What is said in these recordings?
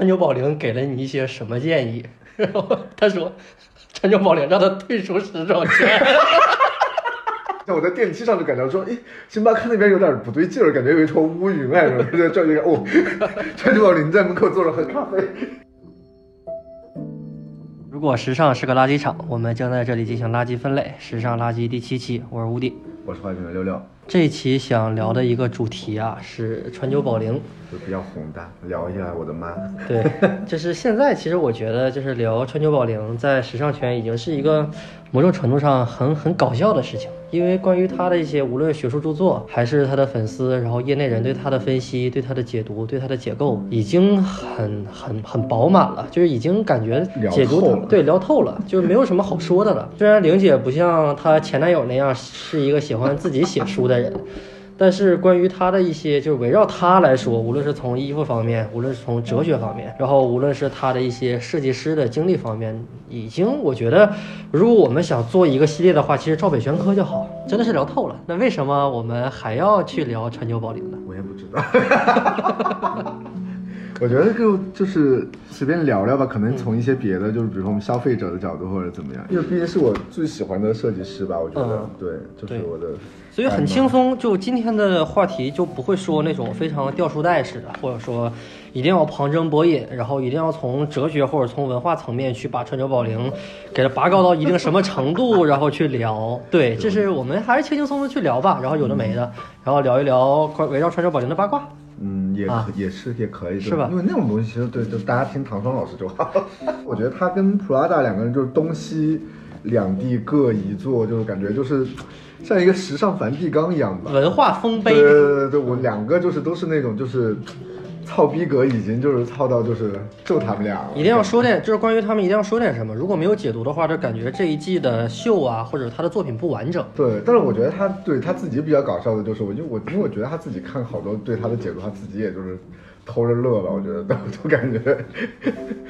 川久保玲给了你一些什么建议？然 后他说，川久保玲让他退出时装圈。那我在电梯上就感觉说，诶，星巴克那边有点不对劲儿，感觉有一坨乌云哎，然后在这里哦，川久保玲在门口坐着喝咖啡。如果时尚是个垃圾场，我们将在这里进行垃圾分类。时尚垃圾第七期，我是吴迪。我是坏评的六六，这一期想聊的一个主题啊，是川久保玲。就比较宏大，聊一下我的妈。对，就是现在，其实我觉得，就是聊川久保玲在时尚圈已经是一个某种程度上很很搞笑的事情，因为关于她的一些无论学术著作，还是她的粉丝，然后业内人对她的分析、对她的解读、对她的解构，已经很很很饱满了，就是已经感觉解读对聊透了，就是没有什么好说的了。虽然玲姐不像她前男友那样是一个喜欢自己写书的人。但是关于他的一些，就是围绕他来说，无论是从衣服方面，无论是从哲学方面，然后无论是他的一些设计师的经历方面，已经我觉得，如果我们想做一个系列的话，其实照本宣科就好，真的是聊透了。那为什么我们还要去聊川久保玲呢？我也不知道。我觉得就就是随便聊聊吧，可能从一些别的，就是比如说我们消费者的角度或者怎么样，因为毕竟是我最喜欢的设计师吧，我觉得、嗯对，就是我的，所以很轻松，就今天的话题就不会说那种非常掉书袋似的，或者说一定要旁征博引，然后一定要从哲学或者从文化层面去把川久保玲给它拔高到一定什么程度，然后去聊。对，这是我们还是轻轻松松去聊吧，然后有的没的，然后聊一聊关围绕川久保玲的八卦。嗯，也可、啊也是也可以，是吧因为那种东西其实对，就大家听唐双老师就好。我觉得他跟普拉达两个人就是东西两地各一座，就是感觉就是像一个时尚梵蒂冈一样吧。文化丰碑对，对对对，我两个就是都是那种就是操逼格已经就是操到就是就他们俩了，一定要说点，就是关于他们一定要说点什么。如果没有解读的话，就感觉这一季的秀啊，或者他的作品不完整。对，但是我觉得他对他自己比较搞笑的就是，我因为我因为我觉得他自己看好多对他的解读，他自己也就是偷着乐吧，我觉得都都感觉，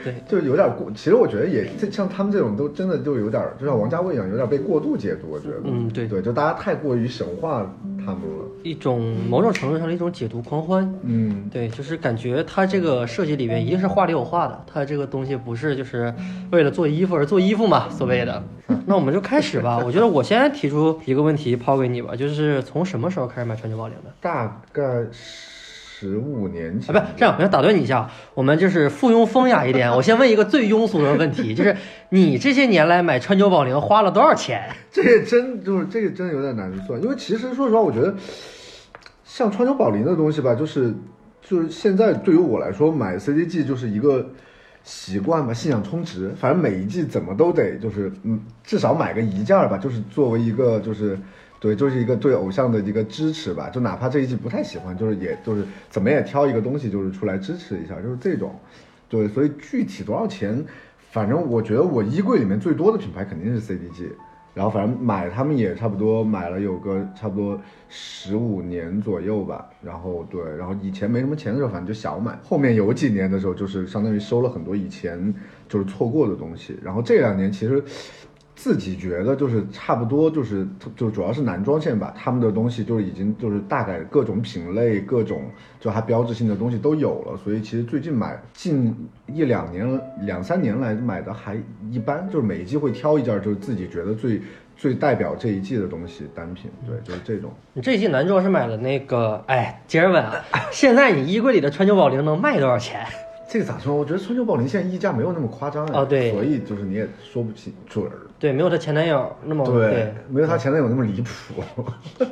对，就有点过。其实我觉得也这像他们这种都真的就有点，就像王家卫一样，有点被过度解读。我觉得，嗯对对，就大家太过于神化他们了。一种某种程度上的一种解读狂欢。嗯，对，就是感觉他这个设计里面一定是话里有话的，他这个东西不是就是为了做衣服而做衣服嘛，所谓的。那我们就开始吧。我觉得我先提出一个问题抛给你吧，就是从什么时候开始买川久保玲的？大概十五年前啊，不是这样，我要打断你一下，我们就是附庸风雅一点。我先问一个最庸俗的问题，就是你这些年来买川久保玲花了多少钱？这个真就是这个真的有点难算，因为其实说实话，我觉得像川久保玲的东西吧，就是就是现在对于我来说，买 CDG 就是一个习惯吧，信仰充值，反正每一季怎么都得就是嗯，至少买个一件儿吧，就是作为一个就是。对，就是一个对偶像的一个支持吧，就哪怕这一季不太喜欢，就是也就是怎么也挑一个东西，就是出来支持一下，就是这种。对，所以具体多少钱，反正我觉得我衣柜里面最多的品牌肯定是 CDG，然后反正买他们也差不多买了有个差不多十五年左右吧，然后对，然后以前没什么钱的时候，反正就小买，后面有几年的时候就是相当于收了很多以前就是错过的东西，然后这两年其实。自己觉得就是差不多，就是就主要是男装线吧，他们的东西就是已经就是大概各种品类、各种就它标志性的东西都有了，所以其实最近买近一两年、两三年来买的还一般，就是每一季会挑一件就是自己觉得最最代表这一季的东西单品，对，就是这种。你这一季男装是买了那个，哎，接着问啊，现在你衣柜里的川久保玲能卖多少钱？这个咋说？我觉得川久保玲现在溢价没有那么夸张哦对所以就是你也说不清准儿。对，没有她前男友那么对没有她前男友那么离谱。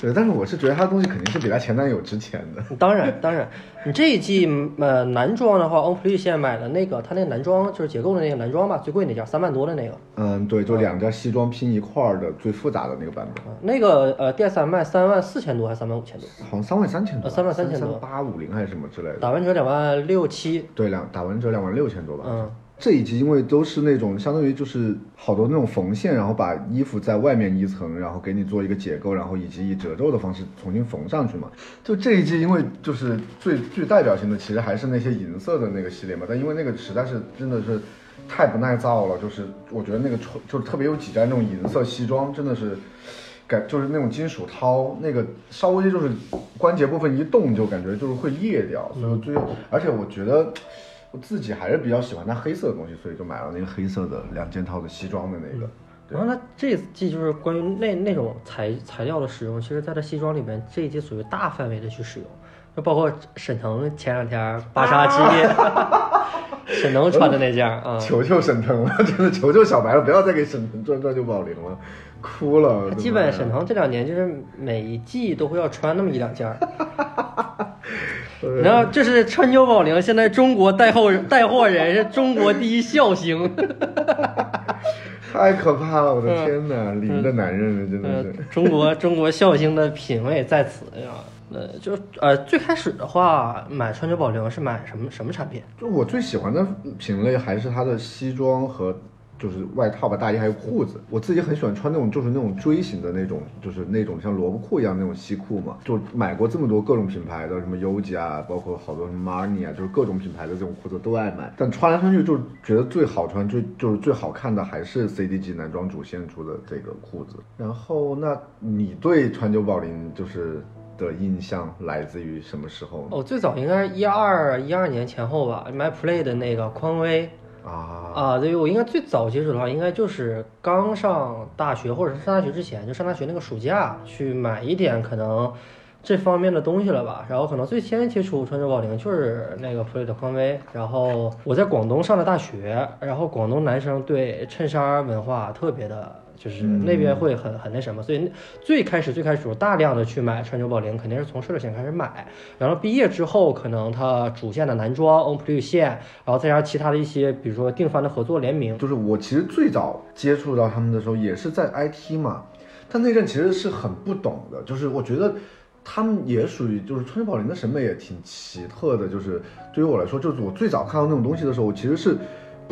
对，但是我是觉得她的东西肯定是比她前男友值钱的。当然，当然，你这一季呃男装的话，欧普利现在买的那个，他那男装就是结构的那个男装吧，最贵那件，三万多的那个，嗯，对，就两件西装拼一块儿的最复杂的那个版本，啊那个呃 D S M 卖三万四千多还是三万五千多，好像三万三千多，呃三万三千多八五零还是什么之类的。打完折两万六七，对，两打完折两万六千多吧。嗯，这一季因为都是那种相当于就是好多那种缝线，然后把衣服在外面一层，然后给你做一个结构，然后以及以褶皱的方式重新缝上去嘛。就这一季，因为就是最最代表性的其实还是那些银色的那个系列嘛，但因为那个实在是真的是太不耐造了，就是我觉得那个穿就是特别有几件那种银色西装，真的是。感就是那种金属掏，那个稍微就是关节部分一动就感觉就是会裂掉，所以我最而且我觉得我自己还是比较喜欢它黑色的东西，所以就买了那个黑色的两件套的西装的那个。对然后它这一季就是关于那那种材材料的使用，其实在它西装里面这一季属于大范围的去使用，就包括沈腾前两天芭莎之夜，沈腾穿的那件儿啊，求求沈腾了，真的求求小白了，不要再给沈腾转转九宝零了，哭了。他基本沈腾这两年就是每一季都会要穿那么一两件儿。然后这是川久保玲，现在中国带货带货人是中国第一笑星。太可怕了，我的天哪，零的男人真的呃是。，中国中国笑星的品味在此呀。呃，就呃最开始的话，买川久保玲是买什么什么产品？就我最喜欢的品类还是它的西装和就是外套吧，大衣还有裤子。我自己很喜欢穿那种就是那种锥形的那种，就是那种像萝卜裤一样那种西裤嘛。就买过这么多各种品牌的，什么 UGG 啊，包括好多什么 Marni 啊，就是各种品牌的这种裤子都爱买。但穿来穿去就觉得最好穿、最就是最好看的还是 CDG 男装主线出的这个裤子。然后，那你对川久保玲就是的印象来自于什么时候？哦，最早应该是一二一二年前后吧，买 Play 的那个匡威啊，啊，对我应该最早接触的话，应该就是刚上大学或者是上大学之前，就上大学那个暑假去买一点可能这方面的东西了吧。然后可能最先接触川久保玲就是那个普瑞的匡威。然后我在广东上的大学，然后广东男生对衬衫文化特别的。就是那边会很很那什么，所以那最开始最开始我大量的去买川久保玲，肯定是从社线开始买，然后毕业之后，可能它主线的男装 On Plus 线，然后再加上其他的一些，比如说定番的合作联名，就是我其实最早接触到他们的时候，也是在 IT 嘛，但那阵其实是很不懂的，就是我觉得他们也属于就是川久保玲的审美也挺奇特的，就是对于我来说，就是我最早看到那种东西的时候，我其实是。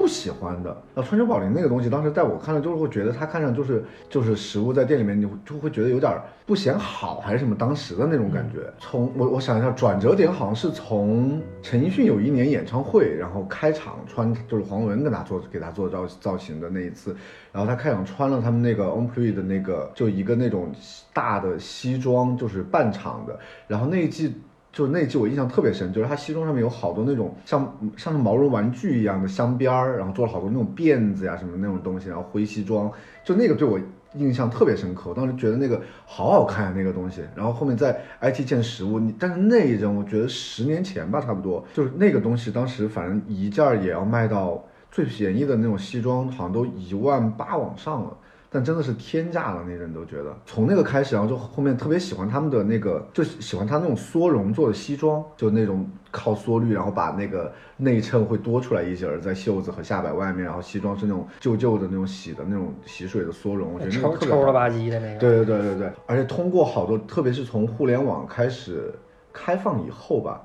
不喜欢的，然后川久保玲那个东西，当时在我看来就是会觉得它看上就是就是食物在店里面，你就会觉得有点不显好还是什么，当时的那种感觉。从我我想一下，转折点好像是从陈奕迅有一年演唱会，然后开场穿就是黄文跟他做给他做造造型的那一次，然后他开场穿了他们那个 On Pre 的那个就一个那种大的西装，就是半场的，然后那一季。就那一季我印象特别深，就是他西装上面有好多那种像像毛绒玩具一样的镶边儿，然后做了好多那种辫子呀什么那种东西，然后灰西装，就那个对我印象特别深刻。我当时觉得那个好好看啊，那个东西。然后后面在 IT 见实物，你但是那一阵我觉得十年前吧，差不多就是那个东西，当时反正一件儿也要卖到最便宜的那种西装，好像都一万八往上了。但真的是天价了，那阵都觉得。从那个开始，然后就后面特别喜欢他们的那个，就喜欢他那种缩绒做的西装，就那种靠缩率，然后把那个内衬会多出来一截儿在袖子和下摆外面，然后西装是那种旧旧的那种洗的那种洗水的缩绒，我觉得那抽个特别了吧唧的那个。对对对对对，而且通过好多，特别是从互联网开始开放以后吧，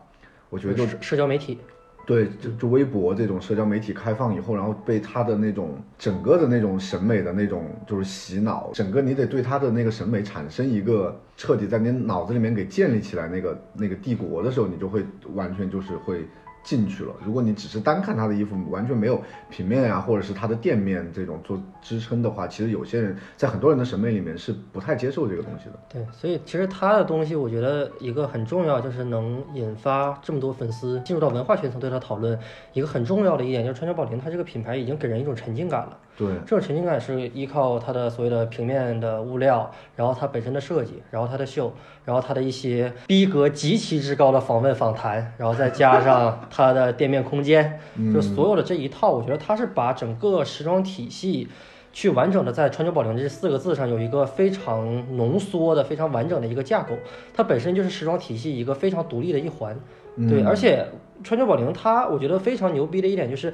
我觉得就是社交媒体，对，就就微博这种社交媒体开放以后，然后被他的那种整个的那种审美的那种就是洗脑，整个你得对他的那个审美产生一个彻底在你脑子里面给建立起来那个那个帝国的时候，你就会完全就是会进去了。如果你只是单看他的衣服，完全没有平面啊，或者是他的店面这种做支撑的话，其实有些人在很多人的审美里面是不太接受这个东西的。对，所以其实他的东西，我觉得一个很重要，就是能引发这么多粉丝进入到文化圈层对他讨论。一个很重要的一点就是川久保玲，它这个品牌已经给人一种沉浸感了。对，这种沉浸感是依靠它的所谓的平面的物料，然后它本身的设计，然后它的秀，然后它的一些逼格极其之高的访问访谈，然后再加上它的店面空间，就所有的这一套，我觉得它是把整个时装体系。去完整的在川久保玲这四个字上有一个非常浓缩的、非常完整的一个架构，它本身就是时装体系一个非常独立的一环。对，而且川久保玲它我觉得非常牛逼的一点就是，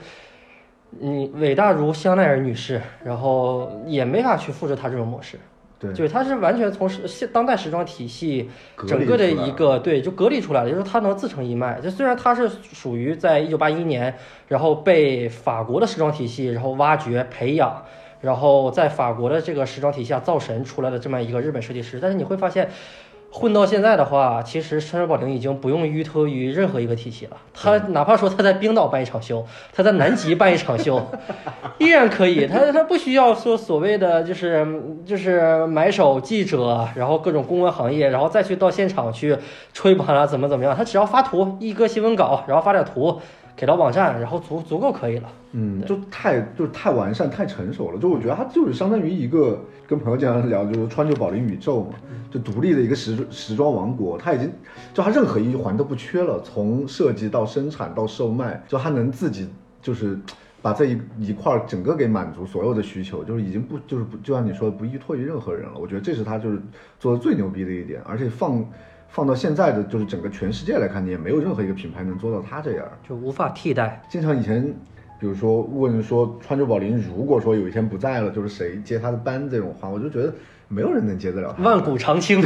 你伟大如香奈儿女士，然后也没法去复制她这种模式。对就是她是完全从时现当代时装体系整个的一个对，就隔离出来了，就是她能自成一脉。就虽然她是属于在一九八一年，然后被法国的时装体系然后挖掘培养，然后在法国的这个时装体系下造神出来的这么一个日本设计师，但是你会发现。混到现在的话，其实川久保玲已经不用依托于任何一个体系了。他哪怕说他在冰岛办一场秀，他在南极办一场秀，依然可以。他他不需要说所谓的就是就是买手记者，然后各种公关行业，然后再去到现场去吹捧他怎么怎么样。他只要发图一个新闻稿，然后发点图给到网站，然后足足够可以了。嗯，就太就是太完善、太成熟了。就我觉得它就是相当于一个跟朋友经常聊，就是川久保玲宇宙嘛，就独立的一个时时装王国。它已经就它任何一环都不缺了，从设计到生产到售卖，就它能自己就是把这一一块儿整个给满足所有的需求，就是已经不就是不就像你说的不依托于任何人了。我觉得这是它就是做的最牛逼的一点，而且放。放到现在的就是整个全世界来看，你也没有任何一个品牌能做到它这样，就无法替代。经常以前，比如说问说川久保玲如果说有一天不在了，就是谁接他的班这种话，我就觉得没有人能接得了他。万古长青，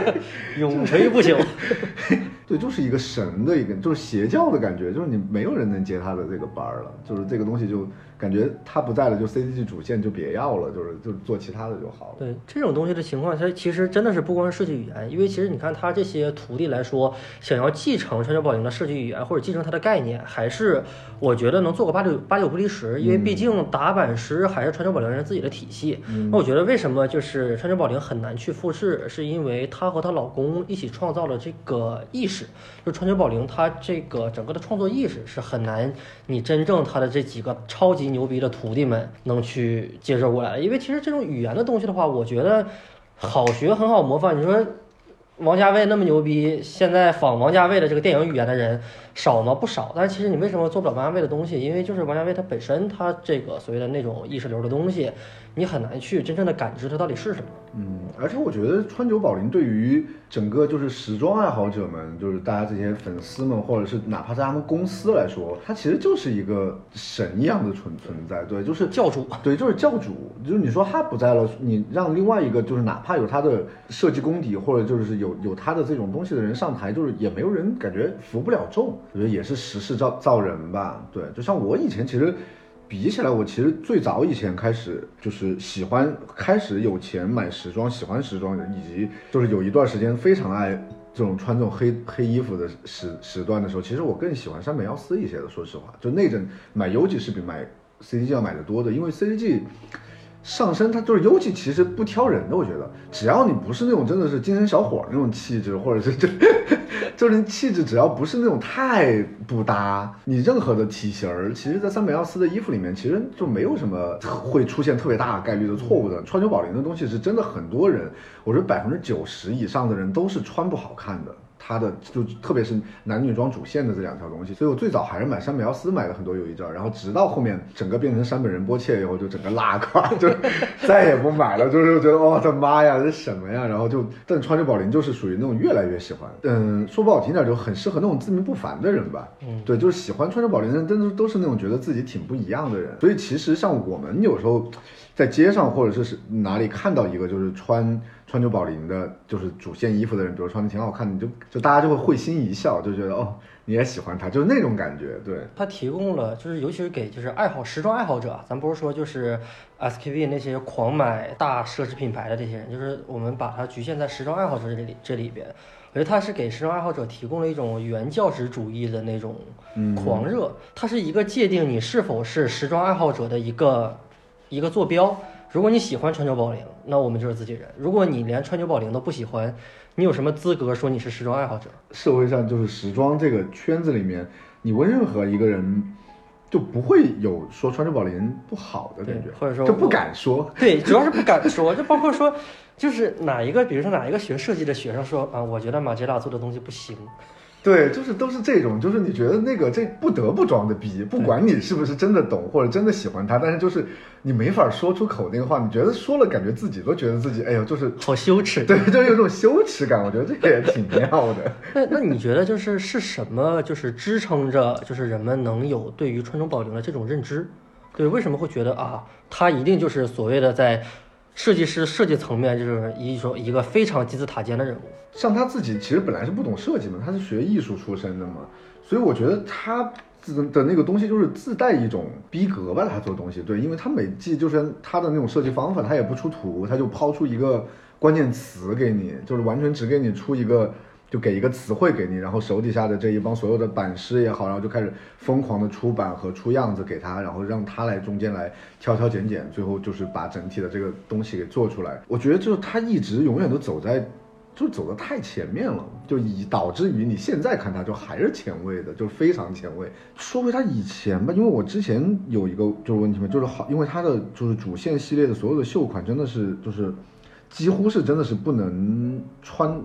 永垂不朽。对，就是一个神的一个，就是邪教的感觉，就是你没有人能接他的这个班儿了，就是这个东西就感觉他不在了，就 CDG 主线就别要了，就是就做其他的就好了。对这种东西的情况，它其实真的是不光是设计语言，因为其实你看他这些徒弟来说，想要继承川久保玲的设计语言或者继承他的概念，还是我觉得能做个八九八九不离十，因为毕竟打板师还是川久保玲人自己的体系。那我觉得为什么就是川久保玲很难去复制，是因为她和她老公一起创造了这个意识。就川久保玲，他这个整个的创作意识是很难，你真正他的这几个超级牛逼的徒弟们能去接受过来的。因为其实这种语言的东西的话，我觉得好学很好模仿。你说王家卫那么牛逼，现在仿王家卫的这个电影语言的人少吗？不少。但是其实你为什么做不了王家卫的东西？因为就是王家卫他本身他这个所谓的那种意识流的东西。你很难去真正的感知它到底是什么。嗯，而且我觉得川久保玲对于整个就是时装爱好者们，就是大家这些粉丝们，或者是哪怕是他们公司来说，他其实就是一个神一样的存存在。对，就是教主。对，就是教主。就是你说他不在了，你让另外一个就是哪怕有他的设计功底，或者就是有有他的这种东西的人上台，就是也没有人感觉服不了众。我觉得也是时势造造人吧。对，就像我以前其实。比起来，我其实最早以前开始就是喜欢，开始有钱买时装，喜欢时装，以及就是有一段时间非常爱这种穿这种黑黑衣服的时时段的时候，其实我更喜欢山本耀司一些的。说实话，就那阵买 UG 是比买 CDG 要买的多的，因为 CDG。上身它就是 UGG，其实不挑人的，我觉得只要你不是那种真的是精神小伙那种气质，或者是就 就是气质，只要不是那种太不搭，你任何的体型儿，其实，在三百耀司的衣服里面，其实就没有什么会出现特别大概率的错误的。川久保玲的东西是真的，很多人，我觉得百分之九十以上的人都是穿不好看的。它的就特别是男女装主线的这两条东西，所以我最早还是买山本耀司买的很多有一阵儿，然后直到后面整个变成山本仁波切以后，就整个拉垮，就 再也不买了，就是觉得我的妈呀，这什么呀？然后就但川久保玲就是属于那种越来越喜欢，嗯，说不好听点就很适合那种自命不凡的人吧，嗯，对，就是喜欢川久保玲的人，真的都是那种觉得自己挺不一样的人，所以其实像我们有时候在街上或者是是哪里看到一个就是穿。川久保玲的就是主线衣服的人，比如穿的挺好看的，你就就大家就会会心一笑，就觉得哦，你也喜欢他，就是那种感觉。对，他提供了，就是尤其是给就是爱好时装爱好者，咱不是说就是 SKV 那些狂买大奢侈品牌的这些人，就是我们把它局限在时装爱好者这里这里边，我觉得他是给时装爱好者提供了一种原教旨主义的那种狂热，它是一个界定你是否是时装爱好者的一个一个坐标。如果你喜欢川久保玲，那我们就是自己人；如果你连川久保玲都不喜欢，你有什么资格说你是时装爱好者？社会上就是时装这个圈子里面，你问任何一个人，就不会有说川久保玲不好的感觉，或者说就不敢说。对，主要是不敢说，就包括说，就是哪一个，比如说哪一个学设计的学生说啊，我觉得马吉拉做的东西不行。对，就是都是这种，就是你觉得那个这不得不装的逼，不管你是不是真的懂或者真的喜欢他，但是就是你没法说出口那个话，你觉得说了，感觉自己都觉得自己，哎呦，就是好羞耻，对，就是有种羞耻感。我觉得这个也挺妙的。那那你觉得就是是什么，就是支撑着，就是人们能有对于川中保玲的这种认知？对，为什么会觉得啊，他一定就是所谓的在。设计师设计层面就是一种一个非常金字塔尖的人物，像他自己其实本来是不懂设计嘛，他是学艺术出身的嘛，所以我觉得他的那个东西就是自带一种逼格吧，他做东西对，因为他每季就是他的那种设计方法，他也不出图，他就抛出一个关键词给你，就是完全只给你出一个。就给一个词汇给你，然后手底下的这一帮所有的版师也好，然后就开始疯狂的出版和出样子给他，然后让他来中间来挑挑拣拣，最后就是把整体的这个东西给做出来。我觉得就是他一直永远都走在，就走的太前面了，就以导致于你现在看他就还是前卫的，就是非常前卫。说回他以前吧，因为我之前有一个就是问题嘛，就是好，因为他的就是主线系列的所有的秀款真的是就是几乎是真的是不能穿。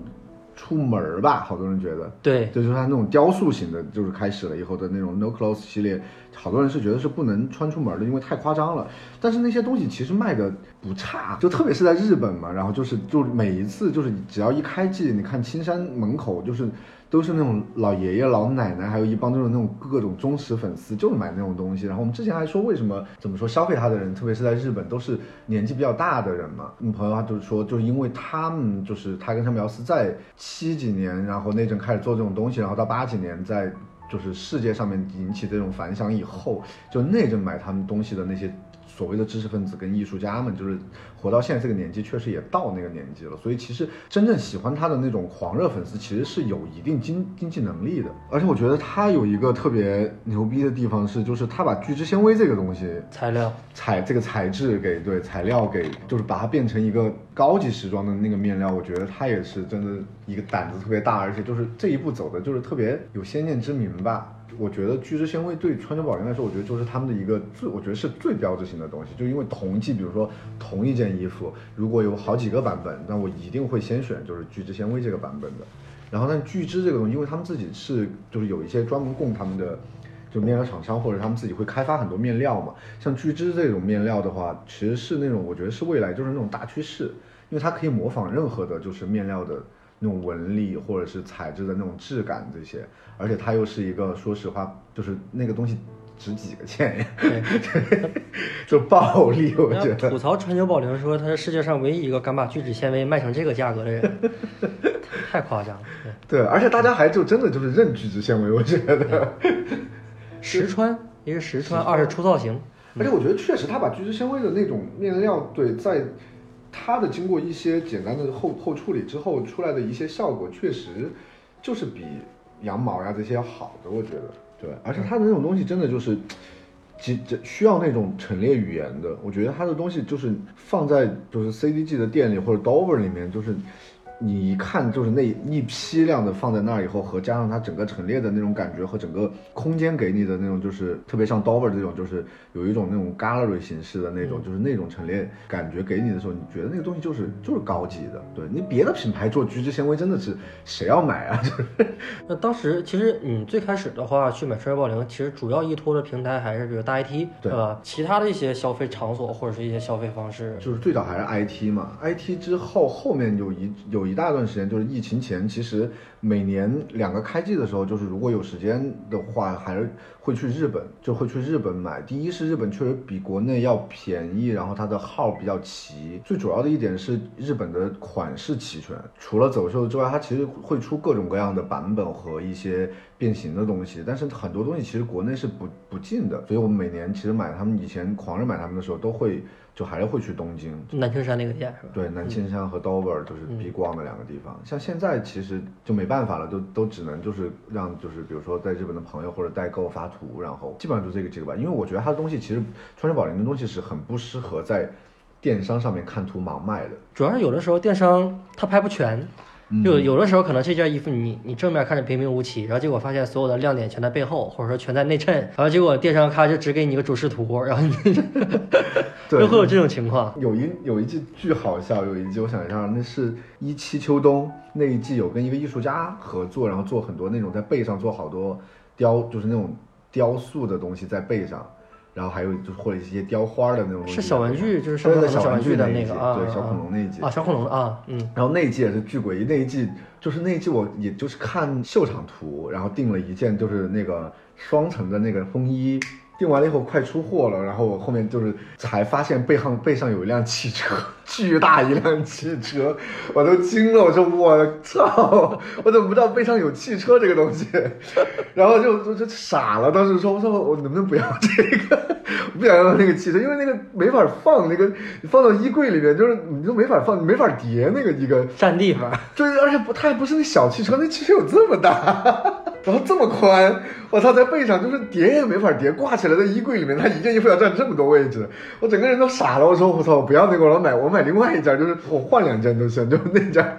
出门儿吧，好多人觉得，对，就是他那种雕塑型的，就是开始了以后的那种 No Clothes 系列，好多人是觉得是不能穿出门的，因为太夸张了。但是那些东西其实卖的不差，就特别是在日本嘛，然后就是就每一次就是只要一开季，你看青山门口就是。都是那种老爷爷老奶奶，还有一帮就是那种各种忠实粉丝，就是买那种东西。然后我们之前还说，为什么怎么说消费它的人，特别是在日本，都是年纪比较大的人嘛。你朋友他就是说，就是因为他们就是他跟山苗斯在七几年，然后那阵开始做这种东西，然后到八几年在就是世界上面引起这种反响以后，就那阵买他们东西的那些。所谓的知识分子跟艺术家们，就是活到现在这个年纪，确实也到那个年纪了。所以其实真正喜欢他的那种狂热粉丝，其实是有一定经经济能力的。而且我觉得他有一个特别牛逼的地方是，就是他把聚酯纤维这个东西材料材这个材质给对材料给，就是把它变成一个高级时装的那个面料。我觉得他也是真的一个胆子特别大，而且就是这一步走的就是特别有先见之明吧。我觉得聚酯纤维对川久保玲来说，我觉得就是他们的一个最，我觉得是最标志性的东西。就因为同季，比如说同一件衣服，如果有好几个版本，那我一定会先选就是聚酯纤维这个版本的。然后，但聚酯这个东西，因为他们自己是就是有一些专门供他们的就面料厂商，或者他们自己会开发很多面料嘛。像聚酯这种面料的话，其实是那种我觉得是未来就是那种大趋势，因为它可以模仿任何的就是面料的。那种纹理或者是材质的那种质感这些，而且它又是一个，说实话，就是那个东西值几个钱呀？就暴利，我觉得。吐槽川久保玲说他是世界上唯一一个敢把聚酯纤维卖成这个价格的人，太夸张了。对，而且大家还就真的就是认聚酯纤维，我觉得。实穿，一是实穿，二是出造型。而且我觉得确实他把聚酯纤维的那种面料，对，在。它的经过一些简单的后后处理之后出来的一些效果，确实就是比羊毛呀这些要好的，我觉得。对，而且它的那种东西真的就是，这这需要那种陈列语言的。我觉得它的东西就是放在就是 CDG 的店里或者 Dover 里面，就是。你一看就是那一批量的放在那儿以后，和加上它整个陈列的那种感觉和整个空间给你的那种，就是特别像 Dover 这种，就是有一种那种 gallery 形式的那种，就是那种陈列感觉给你的时候，你觉得那个东西就是就是高级的。对你别的品牌做聚酯纤维真的是谁要买啊？就是那当时其实你最开始的话去买川久保玲，其实主要依托的平台还是比如大 IT 对吧？其他的一些消费场所或者是一些消费方式，就是最早还是 IT 嘛，IT 之后后面有一有。一大段时间，就是疫情前，其实每年两个开季的时候，就是如果有时间的话，还是会去日本，就会去日本买。第一是日本确实比国内要便宜，然后它的号比较齐。最主要的一点是日本的款式齐全，除了走秀之外，它其实会出各种各样的版本和一些变形的东西。但是很多东西其实国内是不不进的，所以我们每年其实买他们以前狂热买他们的时候都会。就还是会去东京，南青山那个店是吧？对，南青山和 Dover 都是必逛的两个地方。像现在其实就没办法了，都都只能就是让就是比如说在日本的朋友或者代购发图，然后基本上就这个这个吧。因为我觉得它的东西其实川久保玲的东西是很不适合在电商上面看图盲卖的，主要是有的时候电商它拍不全。就有的时候可能这件衣服你你正面看着平平无奇，然后结果发现所有的亮点全在背后，或者说全在内衬，然后结果电商咔就只给你一个主视图，然后你对会有这种情况。有一有一季巨好笑，有一季我想一下，那是一七秋冬那一季有跟一个艺术家合作，然后做很多那种在背上做好多雕，就是那种雕塑的东西在背上。然后还有就是或者一些雕花的那种，是小玩具，就是上小玩具的那个啊，对，小恐龙那一季啊，小恐龙啊，嗯。然后那一季也是巨诡异，那一季就是那一季我也就是看秀场图，然后订了一件就是那个双层的那个风衣，订完了以后快出货了，然后我后面就是才发现背上背上有一辆汽车，巨大一辆汽车，我都惊了，我说我操，我怎么不知道背上有汽车这个东西？然后就就就傻了，当时说我说我能不能不要这个，我不想要那个汽车，因为那个没法放，那个你放到衣柜里面就是你都没法放，没法叠那个一个。占地方。对，而且不，它还不是那小汽车，那汽车有这么大，然后这么宽，我操，在背上就是叠也没法叠，挂起来在衣柜里面，它一件衣服要占这么多位置，我整个人都傻了。我说我操，我不要那个，我要买我买另外一件，就是我换两件都行，就那件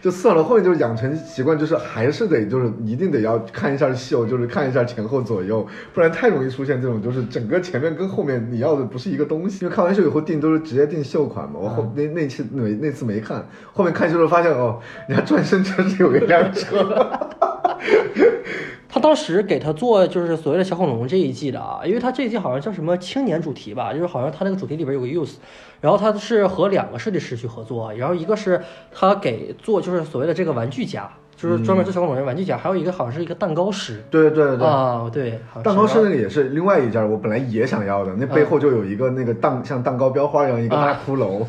就算了。后面就养成习惯，就是还是得就是一定得要看一下秀，就是看一下前后左右，不然太容易出现这种就是整个前面跟后面你要的不是一个东西。因为看完秀以后订都是直接订秀款嘛，我后那那次没那次没看，后面看秀的时候发现哦，人家转身车是有一辆车。他当时给他做就是所谓的小恐龙这一季的啊，因为他这一季好像叫什么青年主题吧，就是好像他那个主题里边有个 youth，然后他是和两个设计师去合作，然后一个是他给做就是所谓的这个玩具家，就是专门做小恐龙人玩具家，还有一个好像是一个蛋糕师对对对。啊，对，蛋糕师那个也是另外一件，我本来也想要的，那背后就有一个那个蛋像蛋糕标花一样一个大骷髅，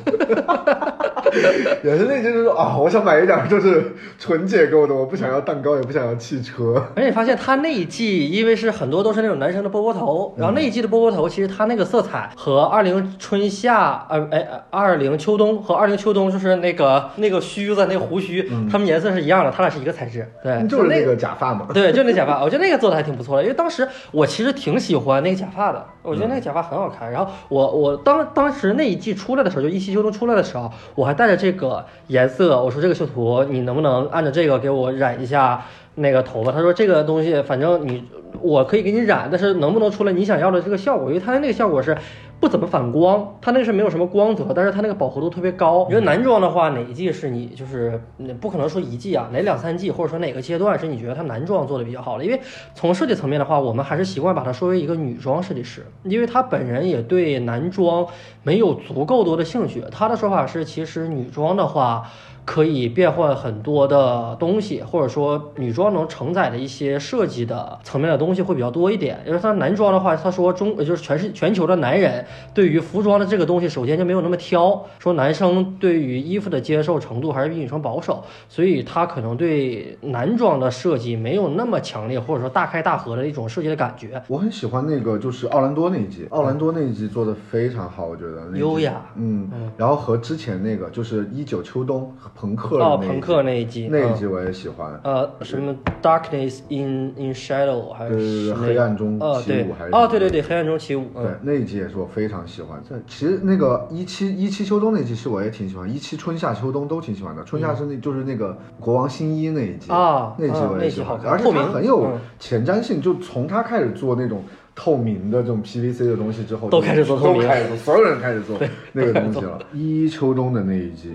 也是那些就是啊，我想买一点就是纯解构的，我不想要蛋糕，也不想要汽车。而且发现他那一季，因为是很多都是那种男生的波波头，然后那一季的波波头，其实他那个色彩和二零春夏，呃，哎，二零秋冬和二零秋冬就是那个那个须子那个胡须，他们颜色是一样的，他俩是一个材质，对，就是那个假发嘛。对，就那假发，我觉得那个做的还挺不错的，因为当时我其实挺喜欢那个假发的，我觉得那个假发很好看。然后我我当当时那一季出来的时候，就一期秋冬出来的时候，我还带着这个颜色，我说这个修图你能不能按照这个给我染一下那个头发？他说这个东西反正你我可以给你染，但是能不能出来你想要的这个效果？因为他的那个效果是。不怎么反光，它那个是没有什么光泽，但是它那个饱和度特别高。因为男装的话，哪一季是你就是不可能说一季啊，哪两三季或者说哪个阶段是你觉得它男装做的比较好的？因为从设计层面的话，我们还是习惯把它说为一个女装设计师，因为他本人也对男装没有足够多的兴趣。他的说法是，其实女装的话。可以变换很多的东西，或者说女装能承载的一些设计的层面的东西会比较多一点。因为他男装的话，他说中就是全是全球的男人对于服装的这个东西，首先就没有那么挑，说男生对于衣服的接受程度还是比女生保守，所以他可能对男装的设计没有那么强烈，或者说大开大合的一种设计的感觉。我很喜欢那个就是奥兰多那一季，奥兰多那一季做的非常好，我觉得优雅嗯，然后和之前那个就是一九秋冬朋克的哦，那一季朋克那一季，嗯那一季我也喜欢。呃，什么 Darkness in in Shadow 还是对，黑暗中起舞还是哦对对对黑暗中起舞，对嗯，那一季也是我非常喜欢。这其实那个一期一期秋冬那一季是我也挺喜欢，一期春夏秋冬都挺喜欢的。春夏是那就是那个国王新一那一季啊那一季啊我也喜欢而且它很有嗯前瞻性，就从他开始做那种。透明的这种 PVC 的东西之后，都开始做透明都开始做，所有人开始做那个东西了。一秋冬的那一季，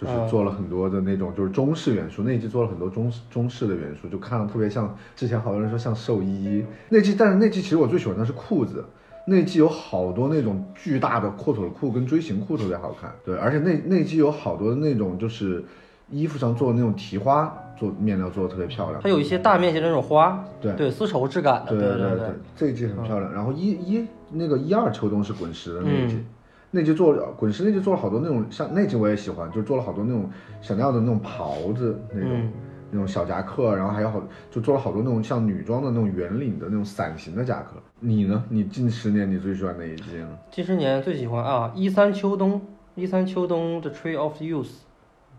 就是嗯。做了很多的那种就是中式元素，那一季做了很多中式中式的元素，就看了特别像之前好多人说像寿衣。那季，但是那季其实我最喜欢的是裤子。那季有好多那种巨大的阔腿裤跟锥形裤特别好看，对，而且那那季有好多的那种就是衣服上做的那种提花，做面料做的特别漂亮。它有一些大面积的那种花，对。对丝绸质感的，对对对对，这一季很漂亮。然后一一那个一二秋冬是滚石的那一季，嗯那季做了滚石那季做了好多那种像那季我也喜欢，就做了好多那种想要的那种袍子那种。嗯那种小夹克，然后还有好就做了好多那种像女装的那种圆领的那种伞形的夹克。你呢？你近十年你最喜欢哪一季呢？近十年最喜欢啊，一三秋冬，一三秋冬的 Tree of Youth。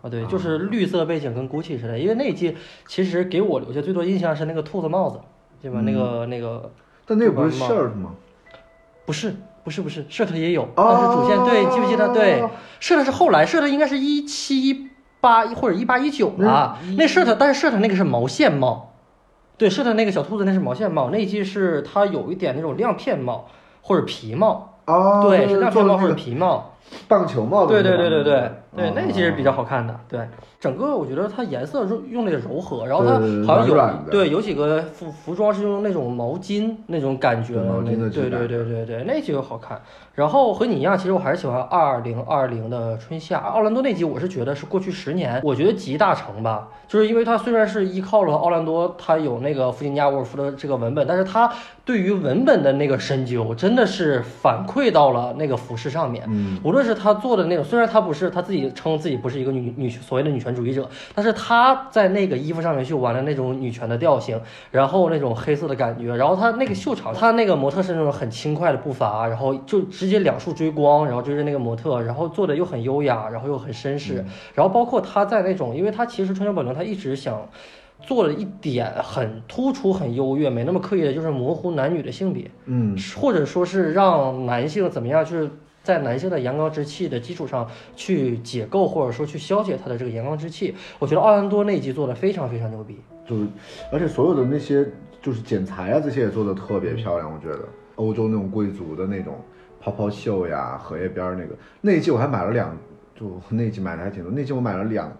啊，对，就是绿色背景跟 Gucci 似的，因为那一季其实给我留下最多印象是那个兔子帽子，对吧？那个那个但那个不是帽 shirt 吗？不是不是不是，shirt 也有，哦但是主线对，记不记得？对，shirt 是后来，shirt 应该是一七一八或者一八一九了。那 shirt，但是 shirt 那个是毛线帽，对，shirt 那个小兔子那是毛线帽，那一季是它有一点那种亮片帽或者皮帽，哦，对，是亮片帽或者皮帽。棒球帽的对对对对对对，嗯那个其实比较好看的。对，整个我觉得它颜色用用的也柔和，然后它好像有对有几个服服装是用那种毛巾那种感觉对对对对对对，那几个好看。然后和你一样，其实我还是喜欢二零二零的春夏奥兰多那集，我是觉得是过去十年我觉得集大成吧，就是因为它虽然是依靠了奥兰多，它有那个弗吉尼亚沃尔夫的这个文本，但是它对于文本的那个深究，真的是反馈到了那个服饰上面。嗯，无论是他做的那种，虽然他不是他自己称自己不是一个女女所谓的女权主义者，但是他在那个衣服上面去玩了那种女权的调性，然后那种黑色的感觉，然后他那个秀场，他那个模特是那种很轻快的步伐，然后就直接两束追光，然后追着那个模特，然后做的又很优雅，然后又很绅士，然后包括他在那种，因为他其实川久保玲他一直想。做了一点很突出、很优越，没那么刻意的，就是模糊男女的性别。嗯，或者说是让男性怎么样，就是在男性的阳刚之气的基础上去解构，或者说去消解他的这个阳刚之气。我觉得奥兰多那一集做的非常非常牛逼。就是而且所有的那些就是剪裁啊这些也做的特别漂亮，我觉得欧洲那种贵族的那种泡泡袖呀、荷叶边儿那个那一季我还买了两，就那季买的还挺多，那季我买了两。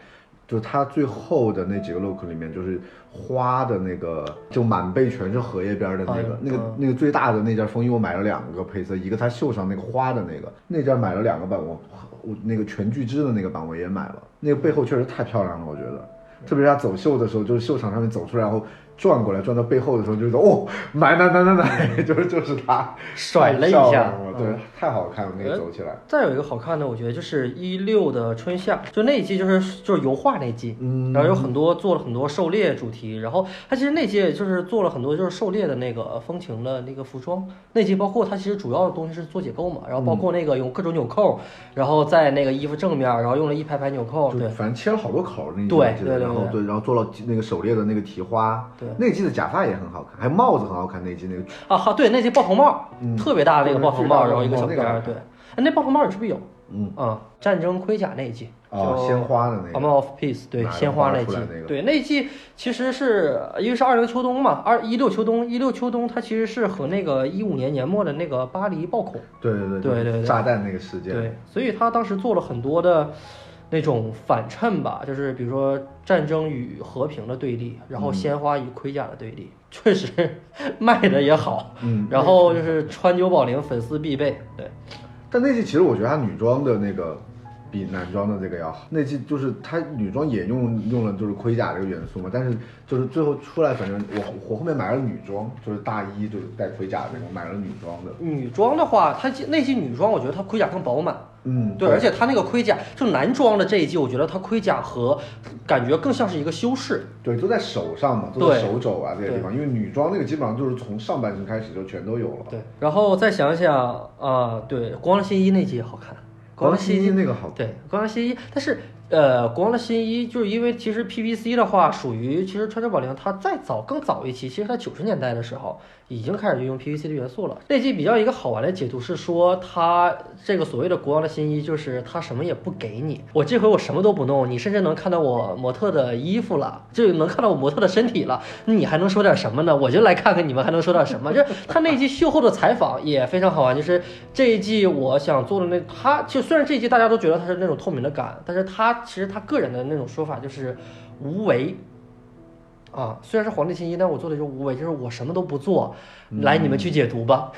就是它最后的那几个 look 里面，就是花的那个，就满背全是荷叶边儿的那个，嗯那个嗯。那个最大的那件风衣，我买了两个配色，一个它袖上那个花的那个，那件买了两个版，我我那个全聚酯的那个版我也买了，那个背后确实太漂亮了，我觉得，特别是它走秀的时候，就是秀场上面走出来，然后转过来转到背后的时候，就是哦，买买买买买，就是就是他甩了一下对。嗯，太好看了，那个走起来，再有一个好看的，我觉得就是一六的春夏，就那一季就是就是油画那一季，嗯，然后有很多做了很多狩猎主题，然后它其实那届就是做了很多就是狩猎的那个风情的那个服装，那季包括它其实主要的东西是做解构嘛，然后包括那个用各种纽扣，然后在那个衣服正面，然后用了一排排纽扣，对。反正切了好多口儿那一季对对对然后对。对，然后做了那个狩猎的那个提花，对。那季的假发也很好看，还有帽子很好看，那一季那个啊哈，对，那季爆头帽，嗯。特别大的那个爆头帽，然后一个小那个边，对，哎，那爆头帽你是不是有？嗯。啊，战争盔甲那一季，哦就鲜花的那 Armor 个，of Peace，对，鲜花那季对，那一季其实是因为是二零秋冬嘛，二一六秋冬，一六秋冬它其实是和那个一五年年末的那个巴黎暴恐，对对对对对炸弹那个事件，对，所以他当时做了很多的那种反衬吧，就是比如说战争与和平的对立，然后嗯鲜花与盔甲的对立，确实 卖的也好。嗯，然后就是川久保玲粉丝必备，对，但那季其实我觉得他女装的那个比男装的这个要好。那季就是它女装也用用了就是盔甲这个元素嘛，但是就是最后出来，反正我我后面买了女装，就是大衣就是带盔甲那种，买了女装的。女装的话，它那季女装我觉得它盔甲更饱满，嗯，对，而且它那个盔甲就男装的这一季，我觉得它盔甲和感觉更像是一个修饰，对都在手上嘛，都在手肘啊这些地方，因为女装那个基本上就是从上半身开始就全都有了。对，然后再想想啊、对，光了新衣那季也好看，的光新衣那个好，对，光的新衣，但是呃，国王的新衣就是因为其实 PVC 的话，属于其实川久保玲它再早更早一期，其实它九十年代的时候已经开始运用 PVC 的元素了。那季比较一个好玩的解读是说，他这个所谓的国王的新衣，就是他什么也不给你，我这回我什么都不弄，你甚至能看到我模特的衣服了，就能看到我模特的身体了，你还能说点什么呢？我就来看看你们还能说点什么。就是他那一季秀后的采访也非常好玩，就是这一季我想做的那，他就虽然这一季大家都觉得他是那种透明的感，但是他其实他个人的那种说法就是无为。啊，虽然是皇帝新衣，但我做的就是无为，就是我什么都不做，来你们去解读吧，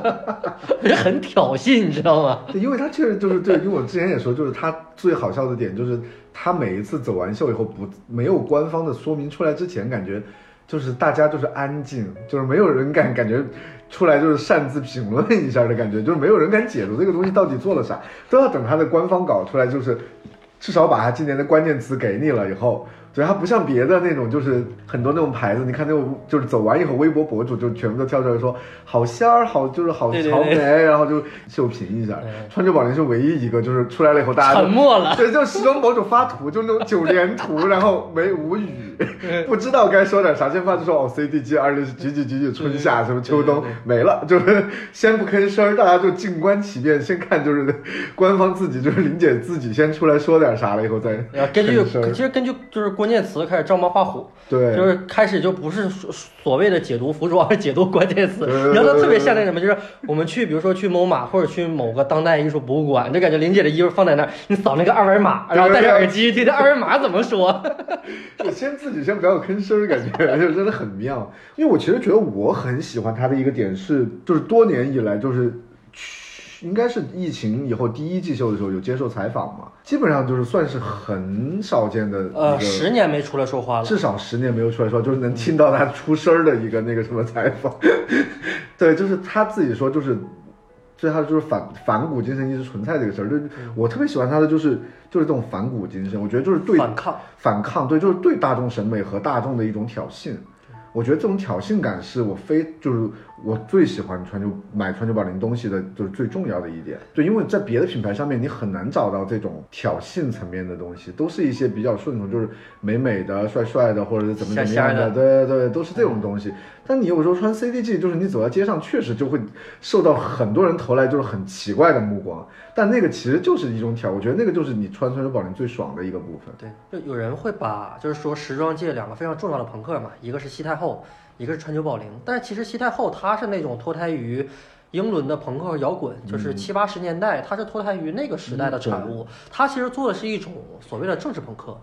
很挑衅，你知道吗？对，因为他确实就是对，因为我之前也说，就是他最好笑的点就是他每一次走完秀以后不没有官方的说明出来之前，感觉就是大家就是安静，就是没有人敢感觉出来就是擅自评论一下的感觉，就是没有人敢解读这个东西到底做了啥，都要等他的官方稿出来，就是至少把他今年的关键词给你了以后。对，它不像别的那种，就是很多那种牌子，你看那种就是走完以后，微博博主就全部都跳出来说好仙儿，好就是好潮美，对然后就秀评一下。对。川久保玲是唯一一个，就是出来了以后，大家就沉默了。对，就时装博主发图，就那种九连图，然后没无语，不知道该说点啥，先发就说哦，CDG 二零几几几几春夏什么秋冬没了，就是先不吭声儿，大家就静观其变，先看就是 官方自己就是林姐自己先出来说点啥了以后再呃，根据其实根据就是关键词开始照猫画虎，对，就是开始就不是所所谓的解读服装，而是解读关键词。对你知道它特别像那什么，就是我们去，比如说去某马或者去某个当代艺术博物馆，就感觉玲姐的衣服放在那儿，你扫那个二维码，然后戴着耳机听听二维码怎么说。我先自己先不要吭声，感觉 就真的很妙。因为我其实觉得我很喜欢他的一个点是，就是多年以来就是。应该是疫情以后第一季秀的时候有接受采访嘛，基本上就是算是很少见的呃，十年没出来说话了。至少十年没有出来说，就是能听到他出声儿的一个那个什么采访。对，就是他自己说，就是最他就是反反骨精神一直存在这个事儿。就我特别喜欢他的就是就是这种反骨精神，我觉得就是对反抗，反抗，对，就是对大众审美和大众的一种挑衅。我觉得这种挑衅感是我非就是我最喜欢川久买川久保玲东西的，就是最重要的一点。对，因为在别的品牌上面你很难找到这种挑衅层面的东西，都是一些比较顺从，就是美美的、帅帅的，或者是怎么怎么样的对对对，都是这种东西。但你有时候穿 CDG，就是你走在街上，确实就会受到很多人投来就是很奇怪的目光。但那个其实就是一种挑，我觉得那个就是你穿川久保玲最爽的一个部分。对，就有人会把就是说时装界两个非常重要的朋克嘛，一个是西太后，一个是川久保玲。但是其实西太后她是那种脱胎于英伦的朋克和摇滚，就是七八十年代，她是脱胎于那个时代的产物。她其实做的是一种所谓的政治朋克。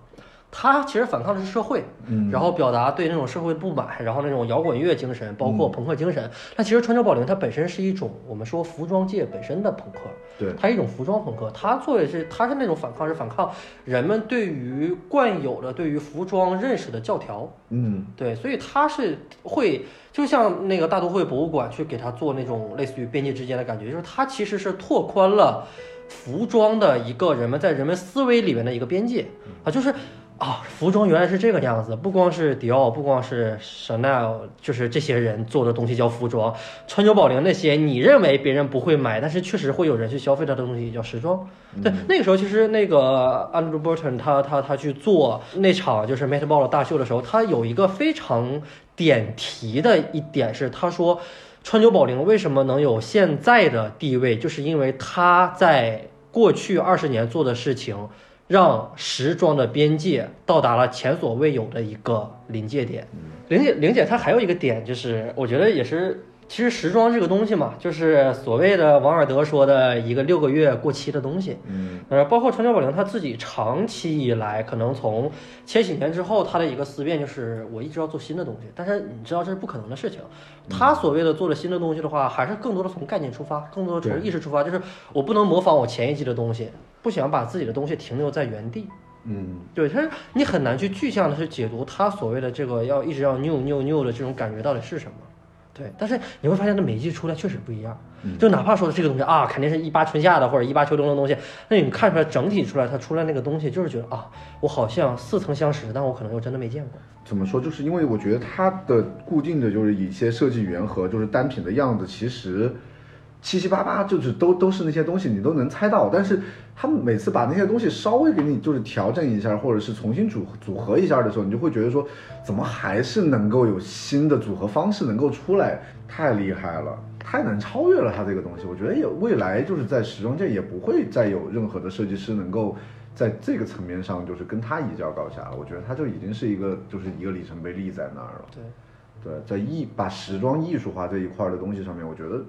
它其实反抗的是社会，嗯然后表达对那种社会不满，然后那种摇滚乐精神，包括朋克精神。那其实川久保玲它本身是一种我们说服装界本身的朋克，对，它是一种服装朋克，他做的是他是那种反抗，是反抗人们对于惯有的对于服装认识的教条。嗯，对，所以他是会就像那个大都会博物馆去给它做那种类似于边界之间的感觉，就是它其实是拓宽了服装的一个人们在人们思维里面的一个边界啊，就是。啊，服装原来是这个样子，不光是迪奥，不光是 Chanel，就是这些人做的东西叫服装。川久保玲那些你认为别人不会买，但是确实会有人去消费它的东西叫时装。对，那个时候其实那个 Andrew Burton 他他他去做那场就是 Met Ball 大秀的时候，他有一个非常点题的一点是，他说川久保玲为什么能有现在的地位，就是因为他在过去二十年做的事情。让时装的边界到达了前所未有的一个临界点。玲姐，玲姐，她还有一个点，就是我觉得也是，其实时装这个东西嘛，就是所谓的王尔德说的一个六个月过期的东西。嗯，呃，包括川久保玲她自己长期以来，可能从千禧年之后，她的一个思辨就是我一直要做新的东西，但是你知道这是不可能的事情。她所谓的做了新的东西的话，还是更多的从概念出发，更多的从意识出发，就是我不能模仿我前一季的东西，不想把自己的东西停留在原地。嗯，对，他是你很难去具象的去解读他所谓的这个要一直要 new new new 的这种感觉到底是什么。对，但是你会发现它每一季出来确实不一样。就哪怕说这个东西啊，肯定是一八春夏的或者一八秋冬的东西，那你看出来整体出来，它出来那个东西就是觉得啊，我好像似曾相识，但我可能又真的没见过。怎么说？就是因为我觉得它的固定的就是一些设计语言和就是单品的样子，其实七七八八就是都都是那些东西，你都能猜到。但是他们每次把那些东西稍微给你就是调整一下，或者是重新组组合一下的时候，你就会觉得说，怎么还是能够有新的组合方式能够出来？太厉害了，太能超越了他这个东西。我觉得也未来就是在时装界也不会再有任何的设计师能够。在这个层面上，就是跟他一较高下了。我觉得他就已经是一个，就是一个里程碑立在那儿了。对，对，在艺把时装艺术化这一块儿的东西上面，我觉得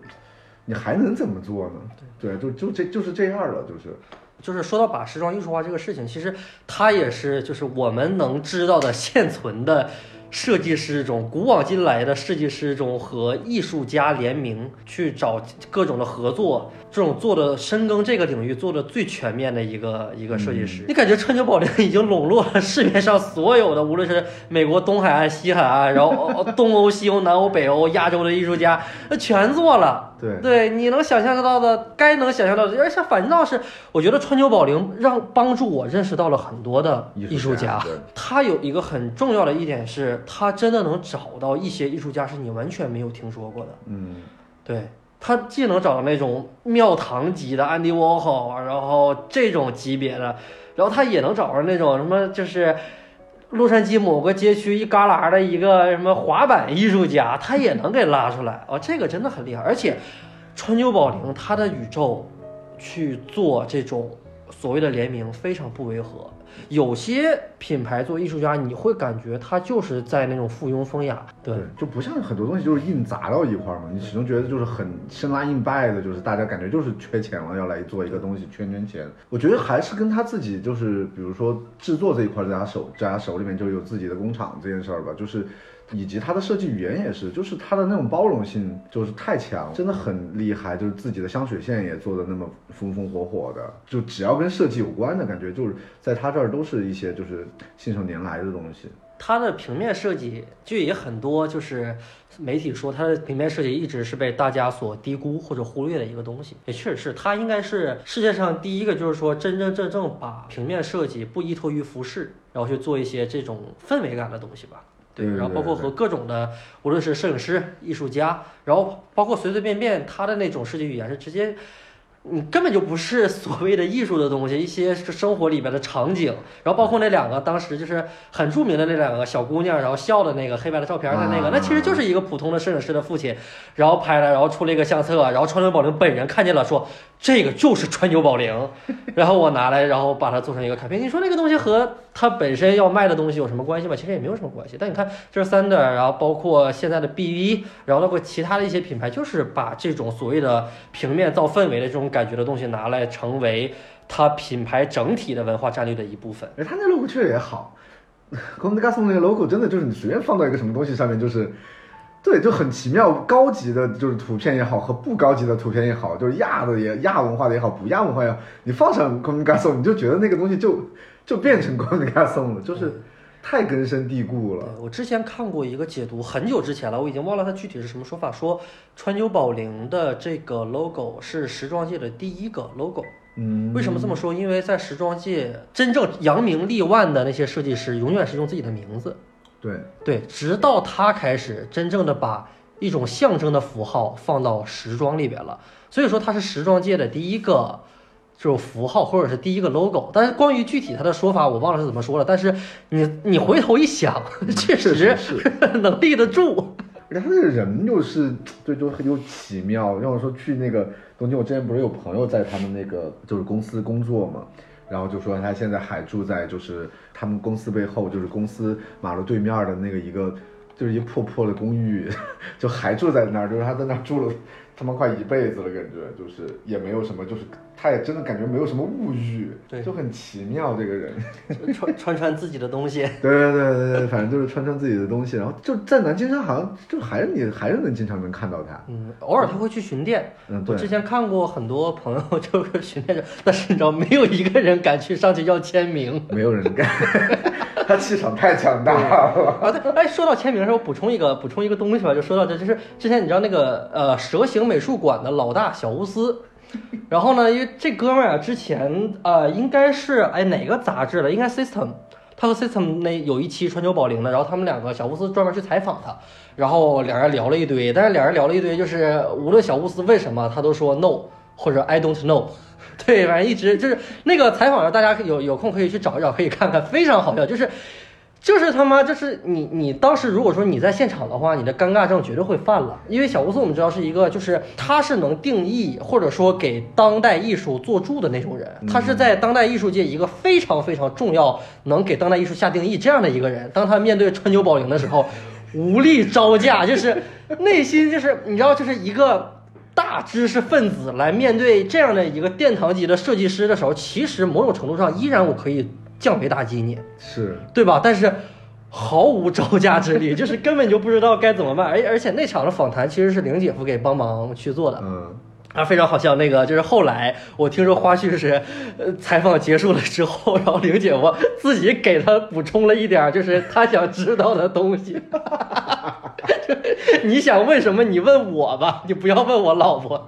你还能怎么做呢？对，就就这就是这样了，就是。就是说到把时装艺术化这个事情，其实它也是就是我们能知道的现存的设计师中，古往今来的设计师中和艺术家联名去找各种的合作，这种做的深耕这个领域做的最全面的一个一个设计师。你感觉川久保玲已经笼络了市面上所有的，无论是美国东海岸、西海岸，然后 哦东欧、西欧、南欧、北欧、亚洲的艺术家，那全做了。对对，你能想象得到的，该能想象到的，而且反倒是，我觉得川久保玲让帮助我认识到了很多的艺术家。对他有一个很重要的一点是，他真的能找到一些艺术家是你完全没有听说过的。嗯，对他既能找到那种庙堂级的安迪沃霍，然后这种级别的，然后他也能找着那种什么就是。洛杉矶某个街区一旮旯的一个什么滑板艺术家，他也能给拉出来哦，这个真的很厉害。而且，川久保玲他的宇宙去做这种所谓的联名非常不违和。有些品牌做艺术家，你会感觉他就是在那种附庸风雅，对，就不像很多东西就是硬砸到一块儿嘛，你始终觉得就是很生拉硬掰的，就是大家感觉就是缺钱了，要来做一个东西圈圈钱。我觉得还是跟他自己就是，比如说制作这一块儿在他手在他手里面就有自己的工厂这件事儿吧，就是。以及他的设计语言也是，就是他的那种包容性就是太强，真的很厉害。就是自己的香水线也做的那么风风火火的，就只要跟设计有关的感觉，就是在他这儿都是一些就是信手拈来的东西。它的平面设计就也很多，就是媒体说它的平面设计一直是被大家所低估或者忽略的一个东西，也确实是它应该是世界上第一个，就是说真真正正把平面设计不依托于服饰，然后去做一些这种氛围感的东西吧。对，然后包括和各种的，无论是摄影师、艺术家，然后包括随随便便他的那种设计语言是直接。你根本就不是所谓的艺术的东西，一些是生活里边的场景，然后包括那两个当时就是很著名的那两个小姑娘，然后笑的那个黑白的照片的那个，啊那其实就是一个普通的摄影师的父亲，然后拍了，然后出了一个相册，然后川久保玲本人看见了，说这个就是川久保玲，然后我拿来，然后把它做成一个卡片。你说那个东西和它本身要卖的东西有什么关系吗？其实也没有什么关系。但你看，这是 Sander，然后包括现在的 BV，然后包括其他的一些品牌，就是把这种所谓的平面造氛围的这种感觉的东西拿来成为它品牌整体的文化战略的一部分。哎，它那 logo 确实也好 c o m d e g a s o n 那个 logo 真的就是你随便放到一个什么东西上面，就是对，就很奇妙。高级的就是图片也好，和不高级的图片也好，就是亚的也亚文化的也好，不亚文化也好，你放上 e g a s n 你就觉得那个东西就 就变成 e g a s n 了，就是太根深蒂固了。我之前看过一个解读，很久之前了，我已经忘了它具体是什么说法。说川久保玲的这个 logo 是时装界的第一个 logo。嗯，为什么这么说？因为在时装界，真正扬名立万的那些设计师，永远是用自己的名字。对，对，直到他开始真正的把一种象征的符号放到时装里边了。所以说，他是时装界的第一个。这种符号或者是第一个 logo，但是关于具体他的说法，我忘了是怎么说了。但是你你回头一想，确实 能立得住。而且他这个人就是对，就很有奇妙。让我说去那个东京，我之前不是有朋友在他们那个就是公司工作嘛，然后就说他现在还住在就是他们公司背后，就是公司马路对面的那个一个就是一破破的公寓，就还住在那儿，就是他在那儿住了他妈快一辈子了，感觉就是也没有什么，就是他也真的感觉没有什么物欲，对就很奇妙这个人。穿穿穿自己的东西，对对对对对，反正就是穿穿自己的东西，然后就在南京上好像就还是你还是能经常能看到他。嗯，偶尔他会去巡店。嗯，对我之。前看过很多朋友就是巡店者，但是你知道，没有一个人敢去上去要签名。没有人干，他气场太强大了。啊，对，哎，说到签名的时候，我补充一个补充一个东西吧，就说到这，就是之前你知道那个呃蛇形美术馆的老大小乌斯，然后呢，因为这哥们儿啊，之前呃应该是哎哪个杂志了，应该 System。他和 System 那有一期川久保玲的，然后他们两个小乌斯专门去采访他，然后两人聊了一堆，但是两人聊了一堆，就是无论小乌斯问什么，他都说 no 或者 I don't know。对，反正一直就是那个采访，大家有有空可以去找一找，可以看看，非常好笑。就是就是他妈，就是你你当时如果说你在现场的话，你的尴尬症绝对会犯了。因为小乌斯我们知道是一个，就是他是能定义或者说给当代艺术做注的那种人，他是在当代艺术界一个非常非常重要，能给当代艺术下定义这样的一个人。当他面对川久保玲的时候，无力招架，就是内心就是你知道，就是一个。大知识分子来面对这样的一个殿堂级的设计师的时候，其实某种程度上依然我可以降维打击你，是，对吧？但是毫无招架之力，就是根本就不知道该怎么办。而而且那场的访谈其实是玲姐夫给帮忙去做的，嗯，啊，非常好笑。那个就是后来我听说花絮是，呃，采访结束了之后，然后玲姐夫自己给他补充了一点儿，就是他想知道的东西。你想问什么？你问我吧，你不要问我老婆。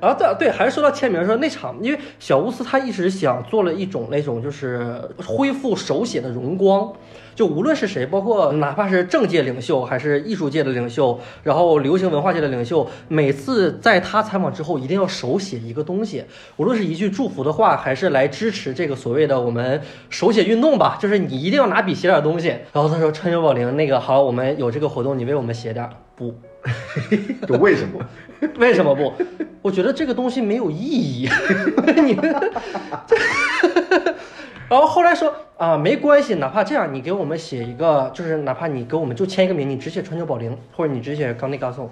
然 后对对，还是说到签名说那场，因为小乌斯他一直想做了一种那种就是恢复手写的荣光。就无论是谁，包括哪怕是政界领袖，还是艺术界的领袖，然后流行文化界的领袖，每次在他采访之后，一定要手写一个东西，无论是一句祝福的话，还是来支持这个所谓的我们手写运动吧，就是你一定要拿笔写点东西。然后他说：“川久保玲，那个好，我们有这个活动，你为我们写点儿。”不，就为什么？为什么不？我觉得这个东西没有意义。你们，然后后来说啊，没关系，哪怕这样，你给我们写一个，就是哪怕你给我们就签一个名，你只写川久保玲，或者你只写冈内嘎颂，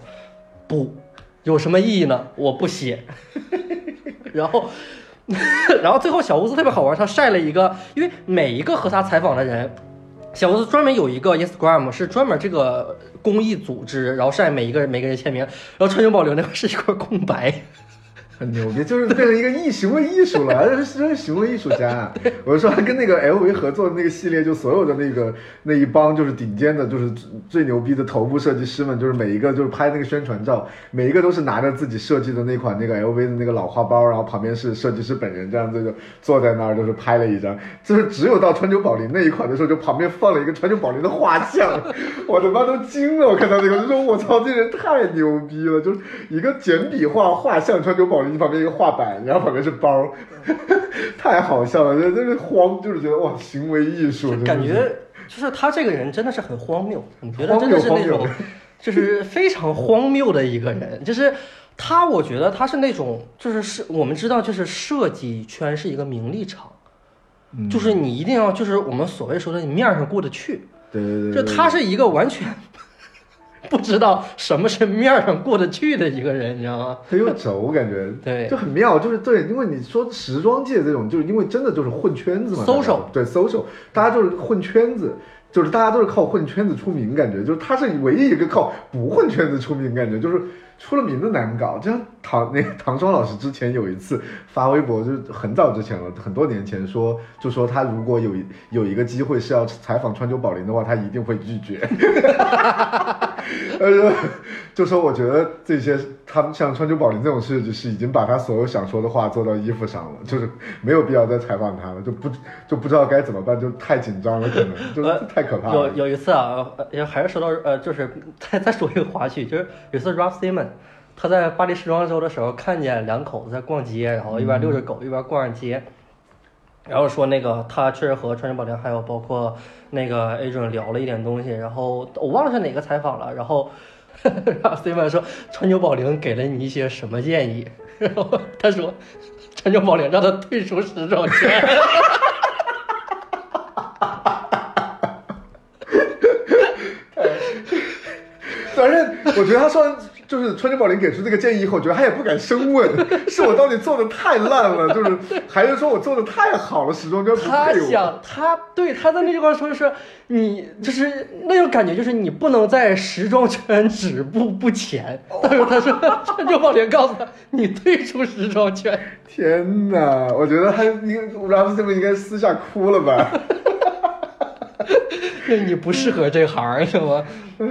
不，有什么意义呢？我不写。然后，然后最后小屋子特别好玩，他晒了一个，因为每一个和他采访的人。小屋子专门有一个 Instagram 是专门这个公益组织，然后晒每一个人每个人签名，然后川久保玲那块是一块空白，很牛逼，就是变成一个艺行为艺术了，这是行为艺术家。我就说他跟那个 LV 合作的那个系列，就所有的那个那一帮就是顶尖的，就是最牛逼的头部设计师们，就是每一个就是拍那个宣传照，每一个都是拿着自己设计的那款那个 LV 的那个老花包，然后旁边是设计师本人，这样子就坐在那儿，就是拍了一张。就是只有到川久保玲那一款的时候，就旁边放了一个川久保玲的画像，我他妈都惊了！我看到那个，就说我操，这人太牛逼了，就是一个简笔画画像川久保玲。旁边一个画板，然后旁边是包，太好笑了，这真是慌，就是觉得哇，行为艺术，感觉就是他这个人真的是很荒谬，你觉得真的是那种，就是非常荒谬的一个人，就是他，我觉得他是那种，就是是我们知道，就是设计圈是一个名利场，就是你一定要，就是我们所谓说的你面上过得去，对对对，就他是一个完全。不知道什么是面上过得去的一个人，你知道吗？很有轴，感觉 对，就很妙。就是对，因为你说时装界这种，就是因为真的就是混圈子嘛，social 对 social，大家就是混圈子，就是大家都是靠混圈子出名，感觉就是他是唯一一个靠不混圈子出名，感觉就是。出了名的难搞，就像唐那个唐双老师之前有一次发微博，就是很早之前了，很多年前说，就说他如果有有一个机会是要采访川久保玲的话，他一定会拒绝。呃，就说我觉得这些他们像川久保玲这种事，就是，已经把他所有想说的话做到衣服上了，就是没有必要再采访他了，就不就不知道该怎么办，就太紧张了，可能就太可怕了。有有一次啊，也还是说到呃，就是再再说一个花絮，就是有一次 Ralph Simon。他在巴黎时装周的时候，看见两口子在逛街，然后一边遛着狗，一边逛着街，然后说那个他确实和川久保玲还有包括那个 A 准聊了一点东西，然后我忘了是哪个采访了，然后然后 Simon 说川久保玲给了你一些什么建议，然后他说川久保玲让他退出时装圈。反正我觉得他说。就是川久保玲给出这个建议以后，我觉得他也不敢深问，是我到底做的太烂了，就是还是说我做的太好了，时装圈不配他想，他对他的那句话说的是，你就是那种感觉，就是你不能在时装圈止步不前。但是他说川久保玲告诉他，你退出时装圈。天哪，我觉得他应该，Ralph Simon 应该私下哭了吧？你不适合这行，是吗？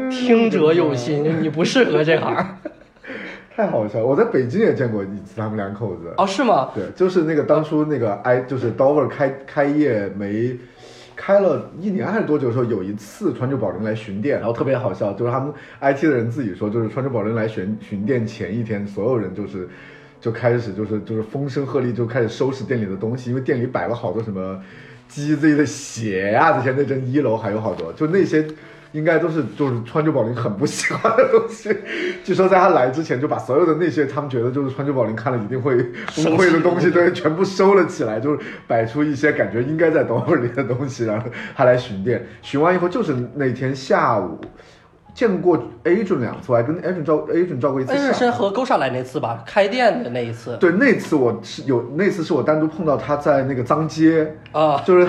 听者有心，你不适合这行。太好笑了！我在北京也见过一次他们两口子。哦，是吗？对，就是那个当初那个 I 就是 Dover 开开业没开了一年还是多久的时候，有一次川久保玲来巡店，然后特别好笑，就是他们 IT 的人自己说，就是川久保玲来巡巡店前一天，所有人就是就开始就是就是风声鹤唳，就开始收拾店里的东西，因为店里摆了好多什么。鸡 Z 的鞋呀，之前那阵一楼还有好多，就那些应该都是就是川久保玲很不喜欢的东西。据说在他来之前就把所有的那些他们觉得就是川久保玲看了一定会崩溃的东西，对，全部收了起来，就是摆出一些感觉应该在董会里的东西，然后他来巡店。巡完以后就是那天下午。见过 A 准两次，我还跟 A 准照 A 准照过一次。A 准是和勾上来那次吧，开店的那一次。对，那次我是有，那次是我单独碰到他在那个脏街啊，就是，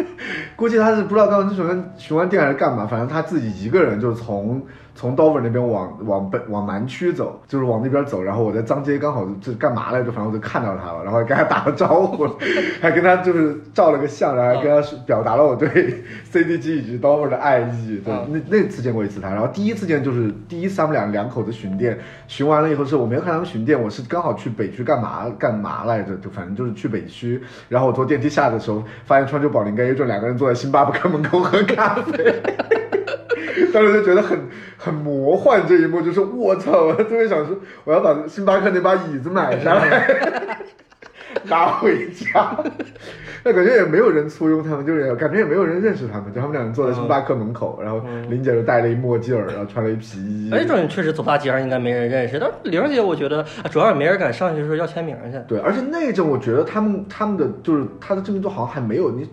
估计他是不知道刚刚巡完巡完店还是干嘛，反正他自己一个人就是从。从 Dover 那边往往北往南区走，就是往那边走，然后我在张街刚好这干嘛来着？反正我就看到他了，然后跟他打了招呼，还跟他就是照了个相，然后还跟他表达了我对 CDG 以及 Dover 的爱意。对，那那次见过一次他，然后第一次见就是第一次他们两两口子巡店，巡完了以后是我没有看他们巡店，我是刚好去北区干嘛干嘛来着？就反正就是去北区，然后我坐电梯下的时候，发现川久保玲跟 A 准两个人坐在星巴克门口喝咖啡。当时就觉得很很魔幻，这一幕就是我操，我特别想说，我要把星巴克那把椅子买下来。拿回家。那感觉也没有人簇拥他们，就是感觉也没有人认识他们，就他们两人坐在星巴克门口，然后林姐就戴了一墨镜，然后穿了一皮衣。哎，这种确实走大街上应该没人认识，但玲姐我觉得主要也没人敢上去说要签名去。对，而且那一阵我觉得他们他们的就是他的知名度好像还没有你。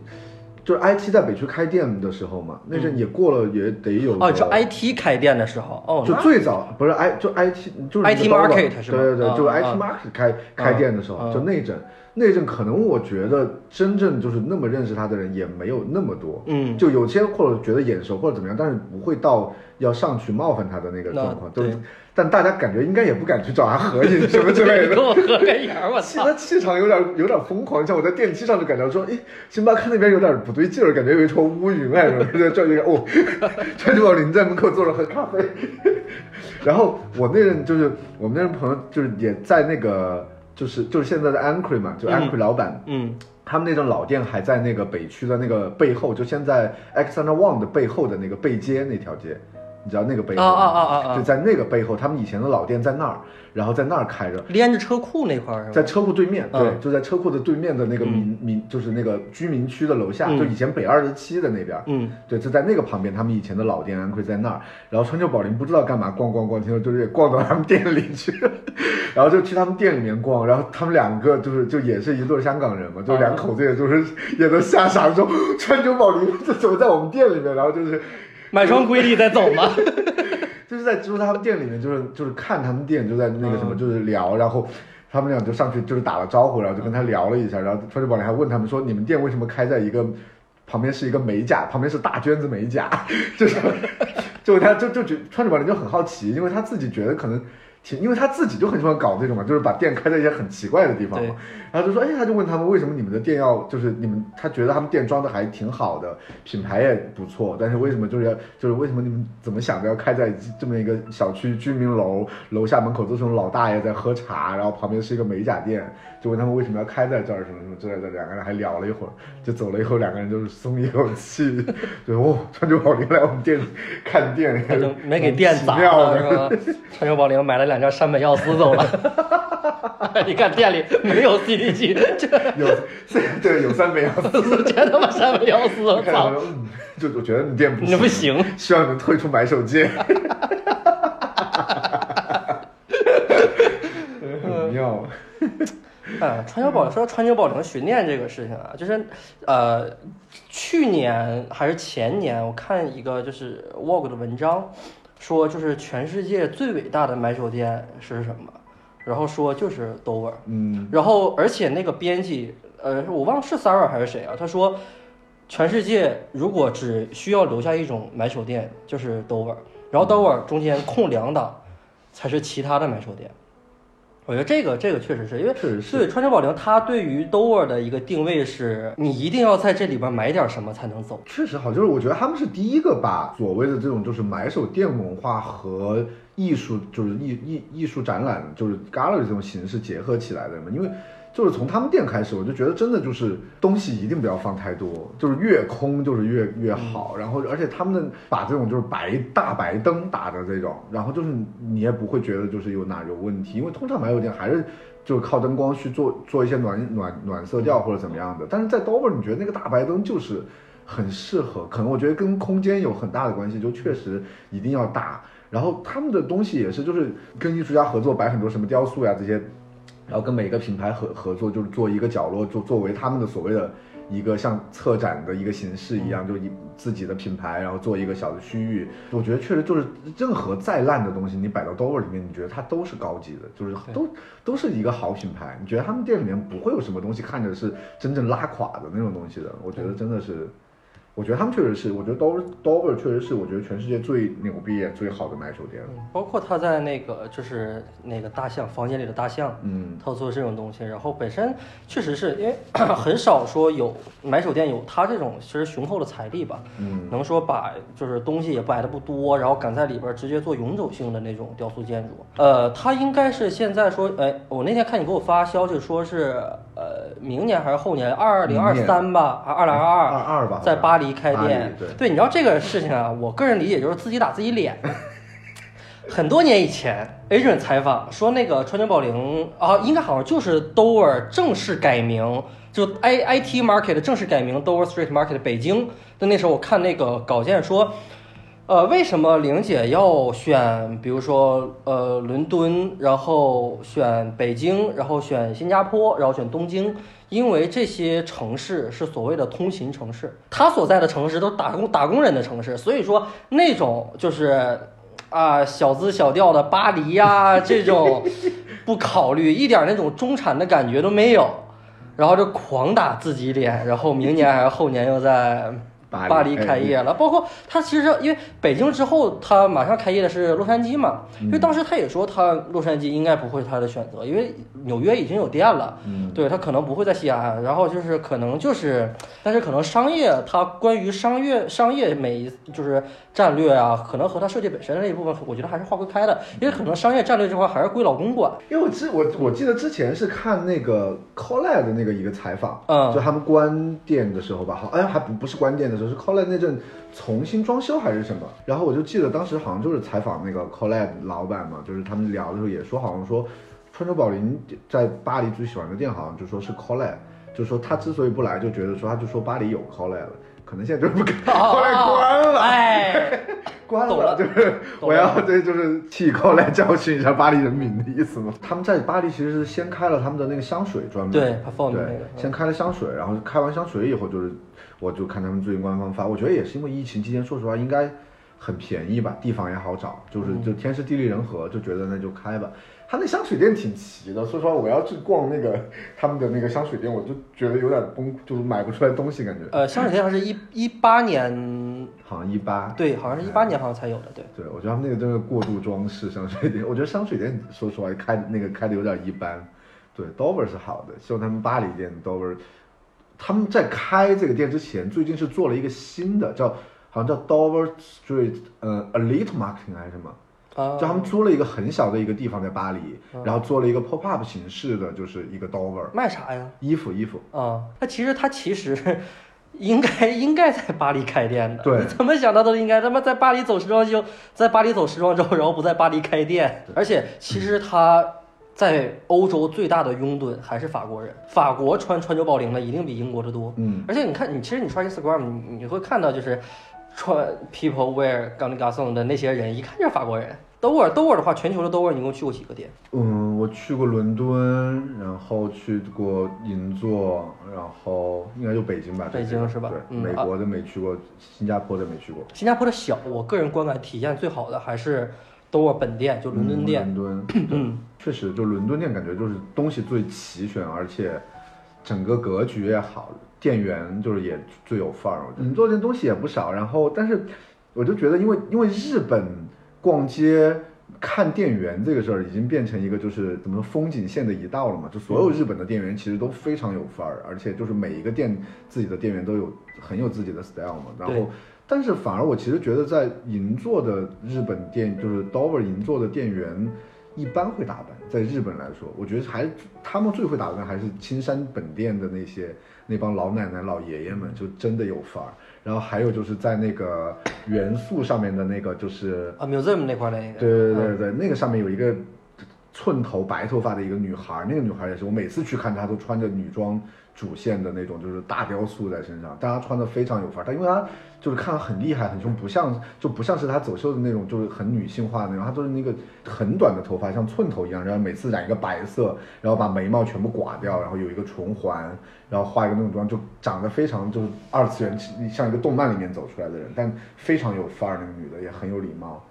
就是 IT 在北区开店的时候嘛，那阵也过了也得有哦，就 IT 开店的时候哦，就最早不是 I 就 IT 就是 IT market 是吧？对对对，就是 IT market 开开店的时候，就那阵那阵可能我觉得真正就是那么认识他的人也没有那么多，嗯，就有些或者觉得眼熟或者怎么样，但是不会到要上去冒犯他的那个状况，对。但大家感觉应该也不敢去找他合影什么之类的，跟我合个影，我操！他气场有点有点疯狂，像我在电梯上就感觉说，哎，星巴克那边有点不对劲儿，感觉有一坨乌云哎，在这里哦，川久保玲在门口坐着喝咖啡。然后我那阵就是我们那任朋友，就是也在那个就是就是现在的 Anchor 嘛，就 Anchor 老板，嗯，他们那种老店还在那个北区的那个背后，就现在 X Under One 的背后的那个背街那条街。你知道那个背后，啊啊啊啊！就在那个背后，他们以前的老店在那儿，然后在那儿开着，连着车库那块儿，在车库对面，对，就在车库的对面的那个民民，就是那个居民区的楼下，就以前北二十七的那边，嗯，对，就在那个旁边，他们以前的老店安奎在那儿，然后川久保玲不知道干嘛逛逛逛，听说就是逛到他们店里去，然后就去他们店里面逛，然后他们两个就是就也是一对香港人嘛，就两口子也就是 也都吓傻说川久保玲这怎么在我们店里面，然后就是。买双归里再走吗？就是在就是他们店里面，就是就是看他们店，就在那个什么，就是聊，然后他们俩就上去就是打了招呼，然后就跟他聊了一下，然后川久保玲还问他们说，你们店为什么开在一个旁边是一个美甲，旁边是大娟子美甲，就是就他就就觉川久保玲就很好奇，因为他自己觉得可能。因为他自己就很喜欢搞这种嘛，就是把店开在一些很奇怪的地方嘛，然后就说，哎，他就问他们为什么你们的店要，就是你们，他觉得他们店装的还挺好的，品牌也不错，但是为什么就是要，就是为什么你们怎么想着要开在这么一个小区居民楼楼下门口都是种老大爷在喝茶，然后旁边是一个美甲店，就问他们为什么要开在这儿什么什么之类的，两个人还聊了一会儿，就走了以后，两个人就是松一口气，就哦，川久保玲来我们店里看店，没给店砸了是吧？川久保玲买了两。叫山本耀司走了，你看店里没有 CD 机，这有对有山本耀司，全他妈山本耀司，我操！就我觉得你店不你不行，希望能退出买手机。很妙。哎，川久保说川久保玲巡店这个事情啊，就是呃，去年还是前年，我看一个就是 Vogue 的文章。说就是全世界最伟大的买手店是什么？然后说就是 Dover。嗯。然后而且那个编辑，呃，我忘了是 Sarah 还是谁啊？他说，全世界如果只需要留下一种买手店，就是 Dover。然后 Dover 中间空两档，才是其他的买手店。我觉得这个这个确实是因为对川久保玲，他对于 Dover 的一个定位是，你一定要在这里边买点什么才能走。确实好，就是我觉得他们是第一个把所谓的这种就是买手店文化和艺术，就是艺艺艺术展览，就是 gallery 这种形式结合起来的嘛，因为。就是从他们店开始，我就觉得真的就是东西一定不要放太多，就是越空就是越越好。然后而且他们的把这种就是白大白灯打的这种，然后就是你也不会觉得就是有哪有问题，因为通常买手店还是就是靠灯光去做做一些暖暖暖色调或者怎么样的。但是在 Dover，你觉得那个大白灯就是很适合，可能我觉得跟空间有很大的关系，就确实一定要大。然后他们的东西也是就是跟艺术家合作摆很多什么雕塑呀这些。然后跟每个品牌合合作，就是做一个角落，作作为他们的所谓的一个像策展的一个形式一样，就以自己的品牌，然后做一个小的区域。我觉得确实就是任何再烂的东西，你摆到 Dover 里面，你觉得它都是高级的，就是都都是一个好品牌。你觉得他们店里面不会有什么东西看着是真正拉垮的那种东西的？我觉得真的是。我觉得他们确实是，我觉得 Dover Dover 确实是，我觉得全世界最牛逼、最好的买手店。包括他在那个就是那个大象房间里的大象，嗯，他做这种东西，然后本身确实是因为 很少说有买手店有他这种其实雄厚的财力吧，嗯，能说把就是东西也摆的不多，然后敢在里边直接做永久性的那种雕塑建筑。呃，他应该是现在说，哎，我那天看你给我发消息说是。呃，明年还是后年？二零二三吧，还二零二二？二二吧，在巴黎开店。对，对，你知道这个事情啊？我个人理解就是自己打自己脸。很多年以前，Adrian 采访说，那个川久保玲啊，应该好像就是 Dover 正式改名，就 I I T Market 正式改名 Dover Street Market 北京的那时候，我看那个稿件说，呃，为什么玲姐要选，比如说呃伦敦，然后选北京，然后选新加坡，然后选东京？因为这些城市是所谓的通勤城市，他所在的城市都打工打工人的城市，所以说那种就是。啊，小资小调的巴黎呀、这种不考虑，一点那种中产的感觉都没有，然后就狂打自己脸，然后明年还是后年又在巴黎巴黎开业了。包括他其实因为北京之后，他马上开业的是洛杉矶嘛，因为当时他也说他洛杉矶应该不会他的选择，因为纽约已经有店了，嗯，对他可能不会在西安，然后就是可能就是，但是可能商业它关于商业商业每一就是战略啊，可能和他设计本身的那一部分，我觉得还是划不开的，因为可能商业战略这块还是归老公管。因为我记我我记得之前是看那个 Colette 的那个一个采访，嗯。就他们关店的时候吧，好，哎，还不不是关店的时候，是 Colette 那阵重新装修还是什么，然后我就记得当时好像就是采访那个 Colette 老板嘛，就是他们聊的时候也说，好像说川久保玲在巴黎最喜欢的店好像就说是 Colette，就说他之所以不来，就觉得说他就说巴黎有 Colette 了。可能现在就不，Colette 关了，哎，关懂了就是我要了对，就是替扣来教训一下巴黎人民的意思嘛。他们在巴黎其实是先开了他们的那个香水专门，对先开了香水，然后开完香水以后就是，我就看他们最近官方发，我觉得也是因为疫情期间，说实话应该很便宜吧，地方也好找，就是嗯就天时地利人和，就觉得那就开吧。他那香水店挺齐的，说实话，我要去逛那个他们的那个香水店，我就觉得有点崩，就是买不出来东西，感觉呃，香水店好像是一一八年，好像一八。对，好像是一八年好像才有的，对。对，我觉得他们那个真的过度装饰香水店，我觉得香水店说实话开那个开的有点一般。对，Dover 是好的，希望他们巴黎店 Dover，他们在开这个店之前，最近是做了一个新的，叫好像叫 Dover Street，呃，Elite Marketing 还是什么，啊就他们租了一个很小的一个地方在巴黎，嗯然后做了一个 pop up 形式的，就是一个 Dover 卖啥呀？衣服衣服。啊，那其实他其实 应该应该在巴黎开店的。对你怎么想到都应该他妈在巴黎走时装秀，在巴黎走时装周，然后不在巴黎开店。而且其实他在欧洲最大的拥趸还是法国人，法国穿川久保玲的一定比英国的多。嗯，而且你看，你其实你刷 Instagram，你你会看到就是穿 People Wear g a n g a s o n 的那些人，一看就是法国人。Dover Dover 的话，全球的 Dover 你一共去过几个店？嗯，我去过伦敦，然后去过银座，然后应该就北京吧。北京是吧对，美国的没去过，新加坡的没去过。新加坡的小，我个人观感体验最好的还是 Dover 本店，就伦敦店。嗯伦敦，嗯，确实，就伦敦店感觉就是东西最齐全，而且整个格局也好，店员就是也最有范儿。你做这东西也不少，然后但是我就觉得，因为因为日本逛街。看店员这个事儿已经变成一个就是怎么说风景线的一道了嘛，就所有日本的店员其实都非常有范儿，而且就是每一个店自己的店员都有很有自己的 style 嘛。然后，但是反而我其实觉得在银座的日本店，就是 Dover 银座的店员一般会打扮，在日本来说，我觉得还他们最会打扮还是青山本店的那些那帮老奶奶老爷爷们，就真的有范儿。然后还有就是在那个元素上面的那个就是啊，museum 那块儿的那个。对对对嗯对，那个上面有一个寸头白头发的一个女孩儿，那个女孩儿也是，我每次去看她都穿着女装主线的那种，就是大雕塑在身上，但她穿的非常有范儿。她因为她就是看着很厉害很凶，不像就不像是她走秀的那种，就是很女性化的那种，她都是那个很短的头发，像寸头一样，然后每次染一个白色，然后把眉毛全部刮掉，然后有一个唇环，然后化一个那种妆，就长得非常就是二次元，像一个动漫里面走出来的人，但非常有范儿，那个女的也很有礼貌。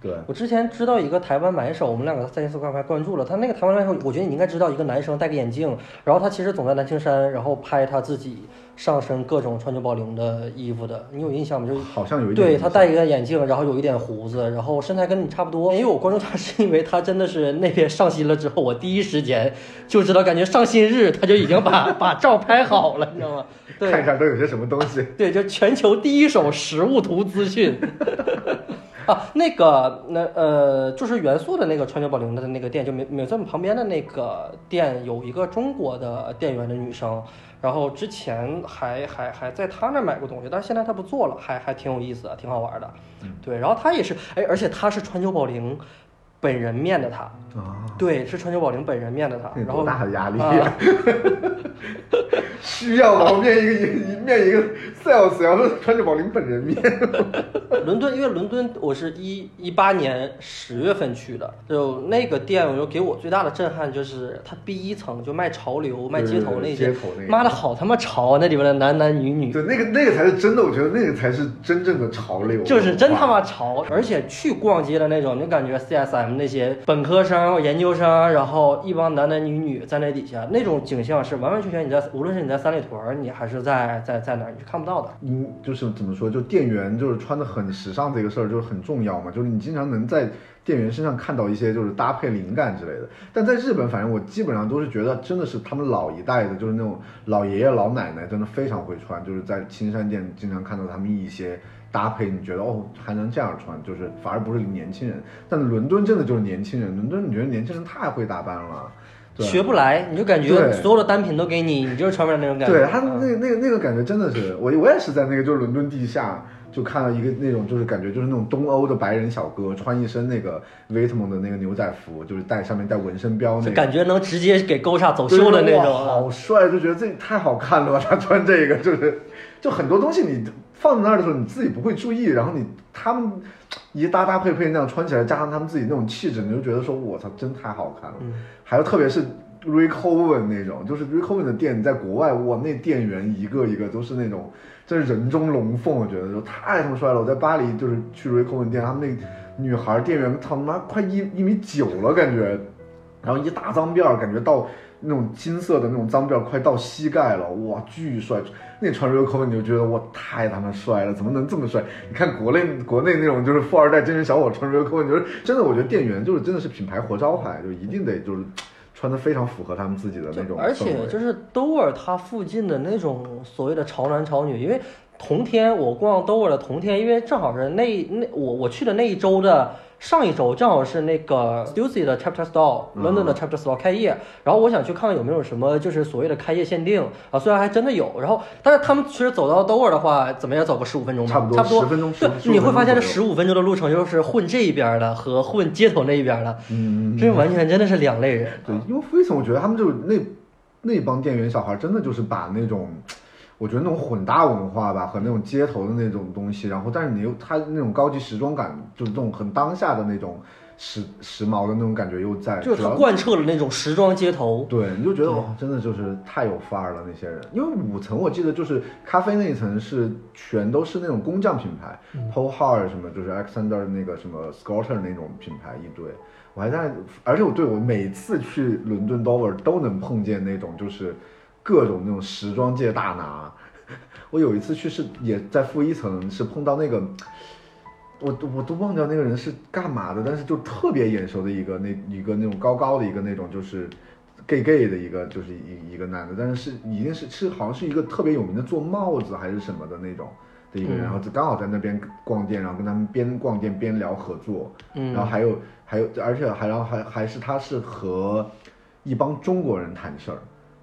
对，我之前知道一个台湾买手，我们两个在 Instagram 还关注了他那个台湾买手，我觉得你应该知道，一个男生戴个眼镜，然后他其实总在蓝青山，然后拍他自己上身各种川久保玲的衣服的，你有印象吗？就是好像有一点对他戴一个眼镜，然后有一点胡子，然后身材跟你差不多。因为我关注他是因为他真的是那边上新了之后，我第一时间就知道，感觉上新日他就已经把 把照拍好了，你知道吗？对 看一下都有些什么东西。对，就全球第一手实物图资讯。啊，那个那呃，就是元素的那个川久保玲的那个店，就美美村旁边的那个店，有一个中国的店员的女生，然后之前还还还在她那儿买过东西，但是现在她不做了，还还挺有意思的，挺好玩的。对，然后她也是，哎，而且她是川久保玲本人面的他，啊，对，是川久保玲本人面的他，然后大的压力！需要吗？我面一个一面一个 sales，然后川久保玲本人面，伦敦，因为伦敦我是一一八年十月份去的，就那个店，我就给我最大的震撼就是它第一层就卖潮流、卖街头那些。街头那，个。妈的好他妈潮啊！那里面的男男女女，对，那个那个才是真的，我觉得那个才是真正的潮流，就是真他妈潮，而且去逛街的那种，就感觉 CSM 那些本科生、研究生，然后一帮男男女女在那底下，那种景象是完完全全你在无论是你在三里屯，你还是在在在哪，你是看不到的。嗯，就是怎么说，就店员就是穿的很时尚这个事儿就是很重要嘛，就是你经常能在店员身上看到一些就是搭配灵感之类的。但在日本，反正我基本上都是觉得真的是他们老一代的，就是那种老爷爷老奶奶真的非常会穿，就是在青山店经常看到他们一些搭配，你觉得哦还能这样穿，就是反而不是年轻人。但伦敦真的就是年轻人，伦敦你觉得年轻人太会打扮了。对学不来，你就感觉所有的单品都给你，你就是穿不了那种感觉。对他嗯那那个那个感觉真的是，我我也是在那个就是伦敦地下就看到一个那种就是感觉就是那种东欧的白人小哥穿一身那个威特蒙的那个牛仔服，就是带上面带纹身标那个。就感觉能直接给勾下走秀的那种。好帅，就觉得这太好看了吧？他穿这个就是，就很多东西你放在那儿的时候，你自己不会注意，然后你他们一搭搭配配那样穿起来，加上他们自己那种气质，你就觉得说，我操，真太好看了。嗯还有特别是 Rick Owen 那种，就是 Rick Owen 的店，在国外哇，那店员一个一个都是那种，真是人中龙凤，我觉得就太他妈帅了。我在巴黎就是去 Rick Owen 店，他们那女孩店员他妈快一一米九了感觉，然后一大脏辫儿，感觉到那种金色的那种脏辫快到膝盖了，哇，巨帅！那穿 Rick Owen 你就觉得哇，太他妈帅了，怎么能这么帅？你看国内国内那种就是富二代精神小伙穿 Rick Owen，就是真的，我觉得店员就是真的是品牌活招牌，就一定得就是穿的非常符合他们自己的那种。而且就是兜尔它附近的那种所谓的潮男潮女，因为同天我逛兜尔的同天，因为正好是那那我我去的那一周的上一周，正好是那个 Stussy 的 Chapter Store、嗯。London 的 Chapter Store 开业，然后我想去看看有没有什么就是所谓的开业限定啊，虽然还真的有，然后但是他们其实走到 Dover 的话，怎么也走个十五分钟吧，差不多差不多。10分钟对你会发现这十五分钟的路程就是混这一边的和混街头那一边的，嗯，这完全真的是两类人。对，因为菲森，我觉得他们就是那那帮店员小孩，真的就是把那种，我觉得那种混搭文化吧，和那种街头的那种东西，然后但是你又它那种高级时装感，就是这种很当下的那种时时髦的那种感觉又在，就是主要他贯彻了那种时装街头，对，你就觉得哇，真的就是太有范儿了那些人。因为五层我记得就是咖啡那一层是全都是那种工匠品牌、，Paul Hard 什么，就是 Alexander 那个什么 Scotter 那种品牌一堆。我还在，而且我对我每次去伦敦 Dover 都能碰见那种就是各种那种时装界大拿。我有一次去是也在负一层，是碰到那个。我都我都忘掉那个人是干嘛的，但是就特别眼熟的一个那一个那种高高的一个那种就是 gay gay 的一个就是一一个男的，但是是已经是是好像是一个特别有名的做帽子还是什么的那种的一个人，嗯然后就刚好在那边逛店，然后跟他们边逛店边聊合作，嗯然后还有还有而且还然后还还是他是和一帮中国人谈事儿。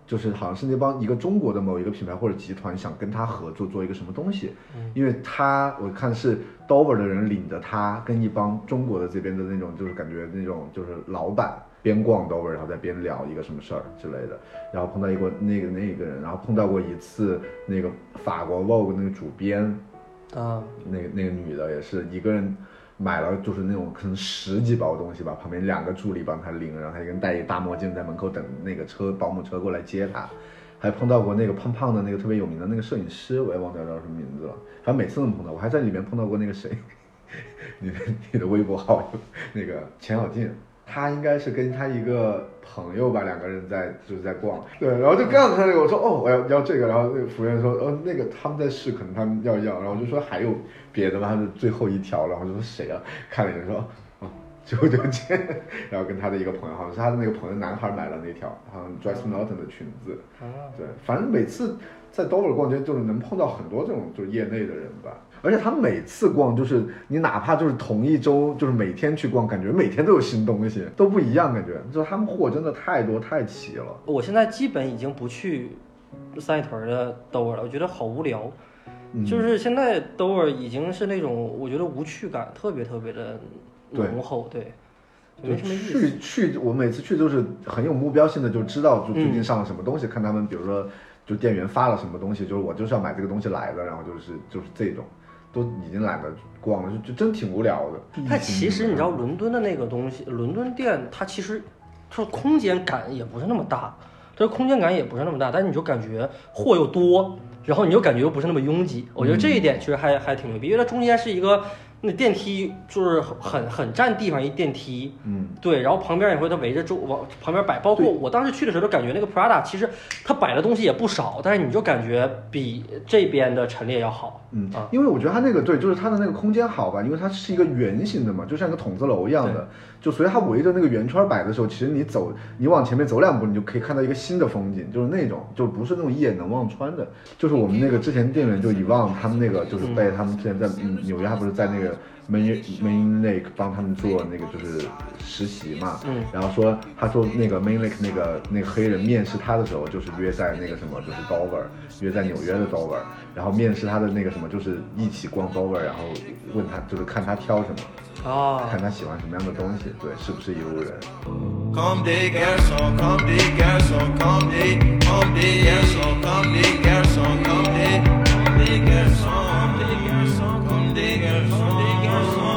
就是好像是那帮一个中国的某一个品牌或者集团想跟他合作做一个什么东西，因为他我看是 Dover 的人领着他跟一帮中国的这边的那种就是感觉那种就是老板边逛 Dover 然后再边聊一个什么事儿之类的，然后碰到一个那个那个人，然后碰到过一次那个法国 Vogue 那个主编，啊，那个那个女的也是一个人买了就是那种可能十几包东西吧，旁边两个助理帮他拎，然后他一个人戴一大墨镜在门口等那个车保姆车过来接他。还碰到过那个胖胖的那个特别有名的那个摄影师，我也忘掉叫什么名字了，反正每次都能碰到。我还在里面碰到过那个谁，你的你的微博好友那个钱小静，他应该是跟他一个朋友吧，两个人在就是在逛，对，然后就刚他那个，我说哦我要要这个，然后那个服务员说哦那个他们在试，可能他们要要，然后就说还有别的吗？他是最后一条，然后就说谁啊？看了一眼说哦九九见，然后跟他的一个朋友，好像是他的那个朋友男孩买了那条，好像 Dress Norton 的裙子，啊对，反正每次在 Dover 逛街，就是能碰到很多这种就是业内的人吧。而且他每次逛就是你哪怕就是同一周，就是每天去逛，感觉每天都有新东西，都不一样，感觉就他们货真的太多太齐了。我现在基本已经不去三里屯的兜儿了，我觉得好无聊。嗯就是现在兜儿已经是那种我觉得无趣感特别特别的浓厚，对，就。去去，我每次去都是很有目标性的，就知道就最近上了什么东西，看他们比如说就店员发了什么东西，就是我就是要买这个东西来的，然后就是就是这种，都已经懒得逛了，就就真挺无聊的。它其实你知道伦敦的那个东西，伦敦店它其实它空间感也不是那么大，这空间感也不是那么大，但是你就感觉货又多，然后你又感觉又不是那么拥挤，我觉得这一点其实还还挺牛逼，因为它中间是一个那电梯就是很很占地方一电梯，嗯，对，然后旁边也会它围着周往旁边摆，包括我当时去的时候就感觉那个 Prada 其实它摆的东西也不少，但是你就感觉比这边的陈列要好，嗯啊，因为我觉得它那个对，就是它的那个空间好吧，因为它是一个圆形的嘛，就像一个筒子楼一样的，就所以它围着那个圆圈摆的时候，其实你走，你往前面走两步，你就可以看到一个新的风景，就是那种，就不是那种一眼能望穿的。就是我们那个之前店员就遗忘他们那个，就是被他们之前在纽约，还不是在那个 Main Mainlake 帮他们做那个就是实习嘛，嗯，然后说他说那个 Mainlake 那个那个黑人面试他的时候就是约在那个什么就是 Dover，约在纽约的 Dover，然后面试他的那个什么就是一起逛 Dover，然后问他就是看他挑什么，哦，看他喜欢什么样的东西，对，是不是一路人。des garçons, des garçons.